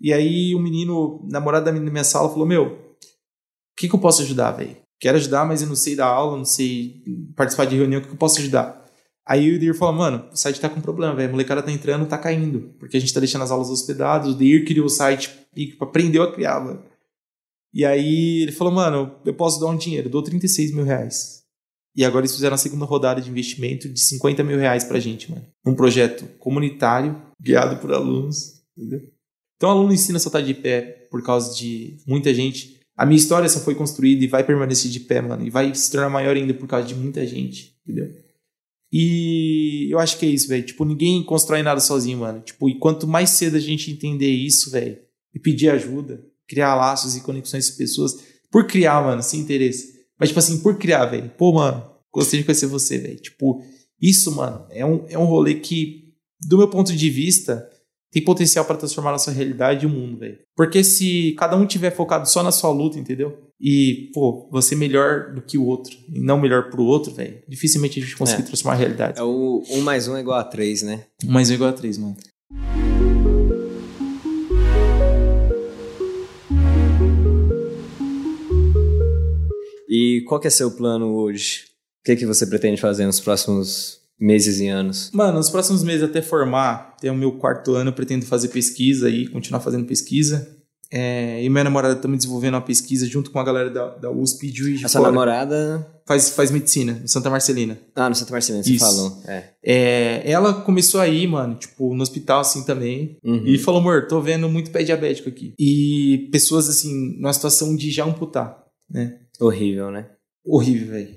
E aí o menino, namorado da minha, da minha sala, falou: Meu, o que, que eu posso ajudar, velho? Quero ajudar, mas eu não sei dar aula, não sei participar de reunião, o que, que eu posso ajudar? Aí o Dir falou, mano, o site tá com problema, velho. A molecada tá entrando, tá caindo. Porque a gente tá deixando as aulas hospedadas. O Dir criou o site e aprendeu a criar, mano. E aí ele falou, mano, eu posso dar um dinheiro, dou 36 mil reais. E agora eles fizeram a segunda rodada de investimento de 50 mil reais pra gente, mano. Um projeto comunitário, guiado por alunos, entendeu? Então o aluno ensina a soltar de pé por causa de muita gente. A minha história só foi construída e vai permanecer de pé, mano. E vai se tornar maior ainda por causa de muita gente, entendeu? E eu acho que é isso, velho. Tipo, ninguém constrói nada sozinho, mano. Tipo, e quanto mais cedo a gente entender isso, velho, e pedir ajuda, criar laços e conexões com pessoas, por criar, mano, sem interesse. Mas, tipo assim, por criar, velho. Pô, mano, gostei de conhecer você, velho. Tipo, isso, mano, é um, é um rolê que, do meu ponto de vista, tem potencial para transformar a nossa realidade e o mundo, velho. Porque se cada um tiver focado só na sua luta, entendeu? E, pô, você melhor do que o outro, e não melhor pro outro, velho, dificilmente a gente conseguir É. transformar a realidade. É o 1 mais 1 é igual a 3, né? Um mais um igual a três, mano. E qual que é seu plano hoje? O que, que você pretende fazer nos próximos meses e anos? Mano, nos próximos meses até formar, ter o meu quarto ano, eu pretendo fazer pesquisa aí, continuar fazendo pesquisa. É, e minha namorada estamos desenvolvendo uma pesquisa junto com a galera da, da USP de Juiz de Essa Fora. namorada... Faz, faz medicina, em Santa Marcelina. Ah, no Santa Marcelina, você Isso. falou. É. É, ela começou aí, mano, tipo, no hospital assim também. Uhum. E falou, amor, tô vendo muito pé diabético aqui. E pessoas, assim, numa situação de já amputar, né? Horrível, né? Horrível, velho.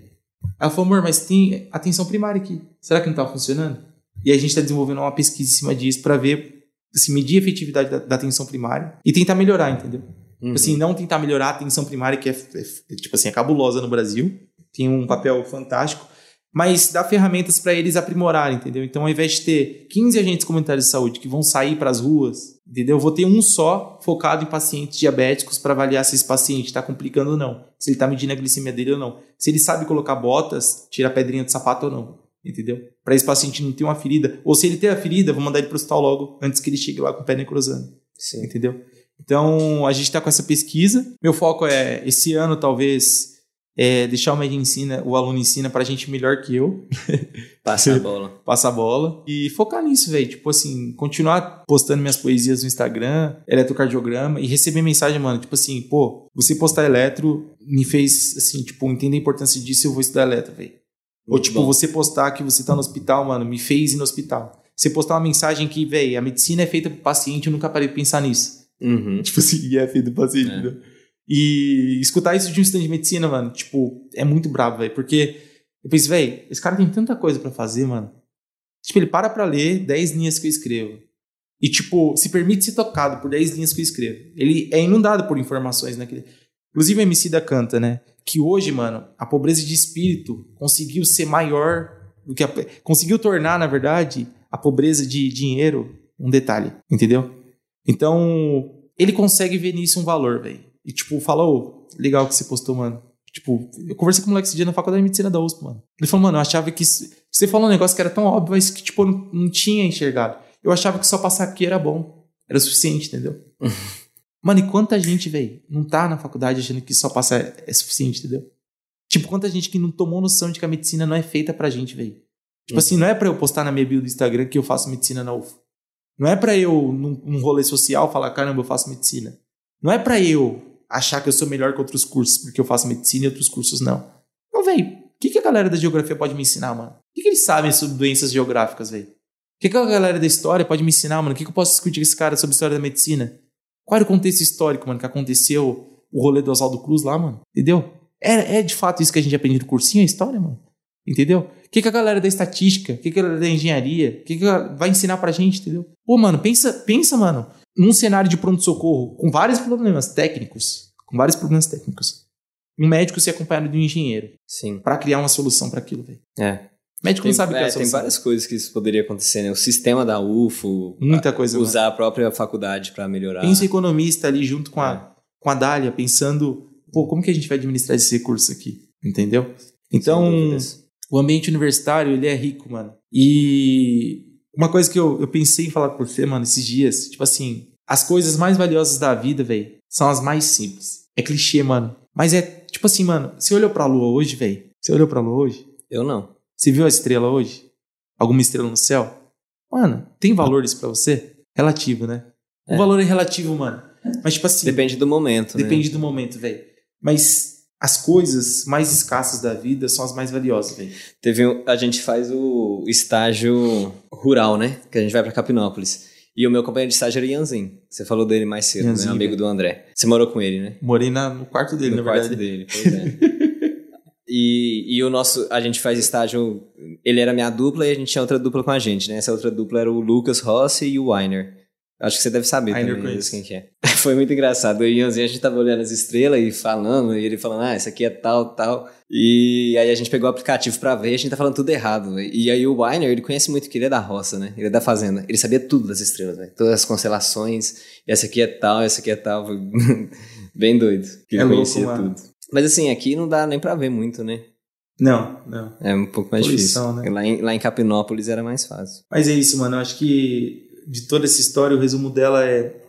Ela falou, amor, mas tem atenção primária aqui. Será que não tá funcionando? E a gente tá desenvolvendo uma pesquisa em cima disso pra ver, assim, medir a efetividade da, da atenção primária e tentar melhorar, entendeu? Uhum. Assim, não tentar melhorar a atenção primária, que é, é, tipo assim, é cabulosa no Brasil. Tem um papel fantástico. Mas dar ferramentas para eles aprimorarem, entendeu? Então, ao invés de ter 15 agentes comunitários de saúde que vão sair para as ruas, entendeu? Eu vou ter um só focado em pacientes diabéticos para avaliar se esse paciente está complicando ou não. Se ele está medindo a glicemia dele ou não. Se ele sabe colocar botas, tirar pedrinha do sapato ou não. Entendeu? Para esse paciente não ter uma ferida. Ou se ele ter a ferida, vou mandar ele para o hospital logo, antes que ele chegue lá com o pé necrosando Sim. entendeu? Então, a gente está com essa pesquisa. Meu foco é, esse ano, talvez, é deixar o médio ensina, o aluno ensina pra gente melhor que eu, <laughs> Passa a bola. <laughs> passar a bola. E focar nisso, velho. Tipo assim, continuar postando minhas poesias no Instagram, eletrocardiograma, e receber mensagem, mano, tipo assim, pô, você postar eletro me fez, assim, tipo, entender a importância disso, eu vou estudar eletro, velho. Ou Muito tipo, bom. você postar que você tá no hospital, mano, me fez ir no hospital. Você postar uma mensagem que, velho, a medicina é feita pro paciente, eu nunca parei de pensar nisso. Uhum. <laughs> Tipo assim, e é feito do paciente, É. entendeu? E escutar isso de um estudante de medicina, mano, tipo, é muito brabo, velho. Porque eu penso, velho, esse cara tem tanta coisa pra fazer, mano. Tipo, ele para pra ler 10 linhas que eu escrevo. E, tipo, se permite ser tocado por 10 linhas que eu escrevo. Ele é inundado por informações naquele. Inclusive, a MC da canta, né? Que hoje, mano, a pobreza de espírito conseguiu ser maior do que a. Conseguiu tornar, na verdade, a pobreza de dinheiro um detalhe, entendeu? Então, ele consegue ver nisso um valor, velho. E, tipo, fala, ô, legal que você postou, mano. Tipo, eu conversei com um moleque esse dia na faculdade de medicina da USP, mano. Ele falou, mano, eu achava que. Você falou um negócio que era tão óbvio, mas que, tipo, eu não, não tinha enxergado. Eu achava que só passar aqui era bom. Era suficiente, entendeu? <laughs> mano, e quanta gente, velho, não tá na faculdade achando que só passar é, suficiente, entendeu? Tipo, quanta gente que não tomou noção de que a medicina não é feita pra gente, velho. Tipo assim, não é pra eu postar na minha bio do Instagram que eu faço medicina na UF. Não é pra eu, num, num rolê social, falar, caramba, eu faço medicina. Não é pra eu achar que eu sou melhor que outros cursos porque eu faço medicina e outros cursos não. Então, velho, o que, que a galera da geografia pode me ensinar, mano? O que, que eles sabem sobre doenças geográficas, velho? O que, que a galera da história pode me ensinar, mano? O que, que eu posso discutir com esse cara sobre história da medicina? Qual era o contexto histórico, mano, que aconteceu o rolê do Oswaldo Cruz lá, mano? Entendeu? É, é de fato isso que a gente aprende no cursinho, a história, mano? Entendeu? O que, que a galera da estatística, o que, que a galera da engenharia, o que, que vai ensinar pra gente, entendeu? Pô, mano, pensa, pensa, mano, num cenário de pronto-socorro com vários problemas técnicos, com vários problemas técnicos. Um médico ser acompanhado de um engenheiro Sim. pra criar uma solução pra aquilo, velho. É. Médico Tem, não sabe o que é é, tem várias coisas que isso poderia acontecer, né? O sistema da UFO, Muita coisa. mano. usar a própria faculdade pra melhorar. Pensa o economista ali junto com a, É. com a Dália, pensando, pô, como que a gente vai administrar esse recurso aqui? Entendeu? Então, o ambiente universitário, ele é rico, mano. E uma coisa que eu, eu pensei em falar com você, mano, esses dias, tipo assim, as coisas mais valiosas da vida, velho, são as mais simples. É clichê, mano. Mas é, tipo assim, mano, você olhou pra lua hoje, velho? Você olhou pra lua hoje? Eu não. Você viu a estrela hoje? Alguma estrela no céu? Mano, tem valor isso pra você? Relativo, né? O É. valor é relativo, mano. Mas, tipo assim, Depende do momento, né? depende do momento, velho. Mas as coisas mais escassas da vida são as mais valiosas, velho. Teve um- a gente faz o estágio rural, né? Que a gente vai pra Capinópolis. E o meu companheiro de estágio era Ianzin. Você falou dele mais cedo, Ianzin, né? Amigo velho. do André. Você morou com ele, né? Morei na- no quarto dele, no na quarto verdade. dele, pois é. <laughs> e, e o nosso, a gente faz estágio, ele era minha dupla e a gente tinha outra dupla com a gente, né? Essa outra dupla era o Lucas Rossi e o Weiner. Acho que você deve saber Weiner também quem que é. <laughs> Foi muito engraçado. Eu e o Ianzinho, a gente tava olhando as estrelas e falando, e ele falando, ah, isso aqui é tal, tal. E aí a gente pegou o aplicativo pra ver e a gente tá falando tudo errado, velho. E aí o Weiner, ele conhece muito, que ele é da roça, né? Ele é da fazenda. Ele sabia tudo das estrelas, velho. Todas as constelações. Essa aqui é tal, essa aqui é tal. <laughs> <laughs> Bem doido. Que É ele louco, conhecia mano. tudo. Mas assim, aqui não dá nem pra ver muito, né? Não, não. É um pouco mais Poluição, difícil. né? Lá, em, lá em Capinópolis era mais fácil. Mas é isso, mano. Eu acho que de toda essa história, o resumo dela é: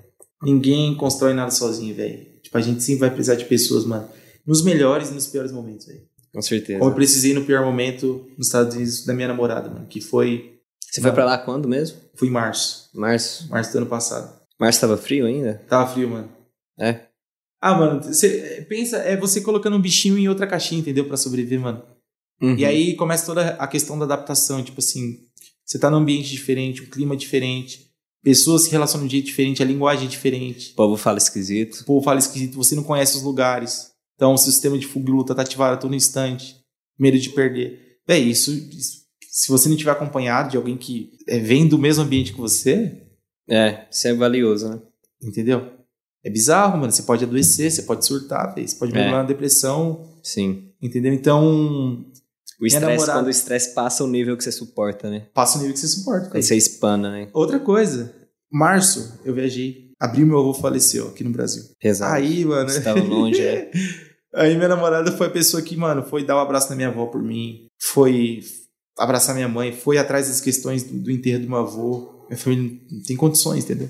ninguém constrói nada sozinho, velho. Tipo, a gente sempre vai precisar de pessoas, mano. Nos melhores e nos piores momentos, velho. Com certeza. Como eu precisei no pior momento nos Estados Unidos da minha namorada, mano. Que foi. Você foi pra lá quando mesmo? Fui em março. Março? Março do ano passado. Março tava frio ainda? Tava frio, mano. É? Ah, mano, você pensa, é você colocando um bichinho em outra caixinha, entendeu? Pra sobreviver, mano. Uhum. E aí começa toda a questão da adaptação, tipo assim, você tá num ambiente diferente, um clima diferente, pessoas se relacionam de jeito diferente, a linguagem é diferente, O povo fala esquisito. o povo fala esquisito, você não conhece os lugares. Então, o sistema de fuga e luta tá ativado a todo instante, medo de perder. Véi, isso, isso- se você não tiver acompanhado de alguém que é, vem do mesmo ambiente que você, É, isso é valioso, né? entendeu? É bizarro, mano. Você pode adoecer, você pode surtar, você pode É. mergulhar na depressão, Sim. entendeu? Então, O estresse, namorada- quando o estresse passa o nível que você suporta, né? passa o nível que você suporta. Aí você espana, né? Outra coisa, março eu viajei, abril meu avô faleceu aqui no Brasil. Pesado. Aí, mano, Você tava longe, né? <laughs> aí minha namorada foi a pessoa que, mano, foi dar um abraço na minha avó por mim, foi abraçar minha mãe, foi atrás das questões do, do enterro do meu avô. Minha família não tem condições, entendeu?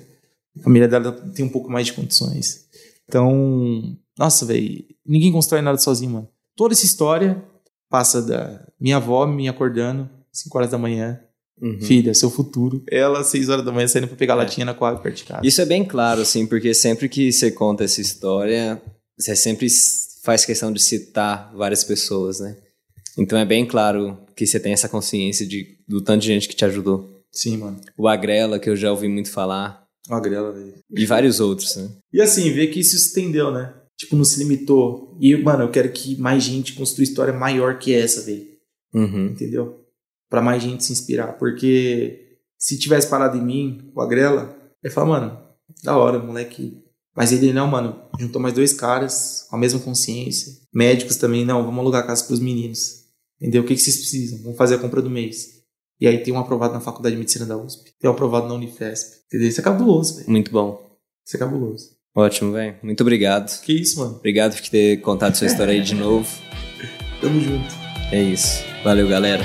A família dela tem um pouco mais de condições. Então, nossa, velho, ninguém constrói nada sozinho, mano. Toda essa história passa da minha avó me acordando 5 horas da manhã, Uhum. Filha, seu futuro. Ela, às 6 horas da manhã, saindo pra pegar É. latinha na quadra perto de casa. Isso é bem claro, assim, porque sempre que você conta essa história, você sempre faz questão de citar várias pessoas, né? Então é bem claro que você tem essa consciência de, do tanto de gente que te ajudou. Sim, mano. O Agrela, que eu já ouvi muito falar, Uma grela, velho. e vários outros, né? E assim, ver que isso se estendeu, né? Tipo, não se limitou. E, mano, eu quero que mais gente construa história maior que essa, velho. Uhum. Entendeu? Pra mais gente se inspirar. Porque se tivesse parado em mim, o Agrela, eu ia falar, mano, da hora, moleque. Mas ele não, mano. Juntou mais dois caras com a mesma consciência. Médicos também, não, vamos alugar casa pros meninos. Entendeu? O que, que vocês precisam? Vamos fazer a compra do mês. E aí tem um aprovado na Faculdade de Medicina da USP. Tem um aprovado na Unifesp. Entendeu? Isso é cabuloso, velho. Muito bom. Isso é cabuloso. Ótimo, velho. Muito obrigado. Que isso, mano. Obrigado por ter contado sua história aí de novo. <laughs> Tamo junto. É isso. Valeu, galera.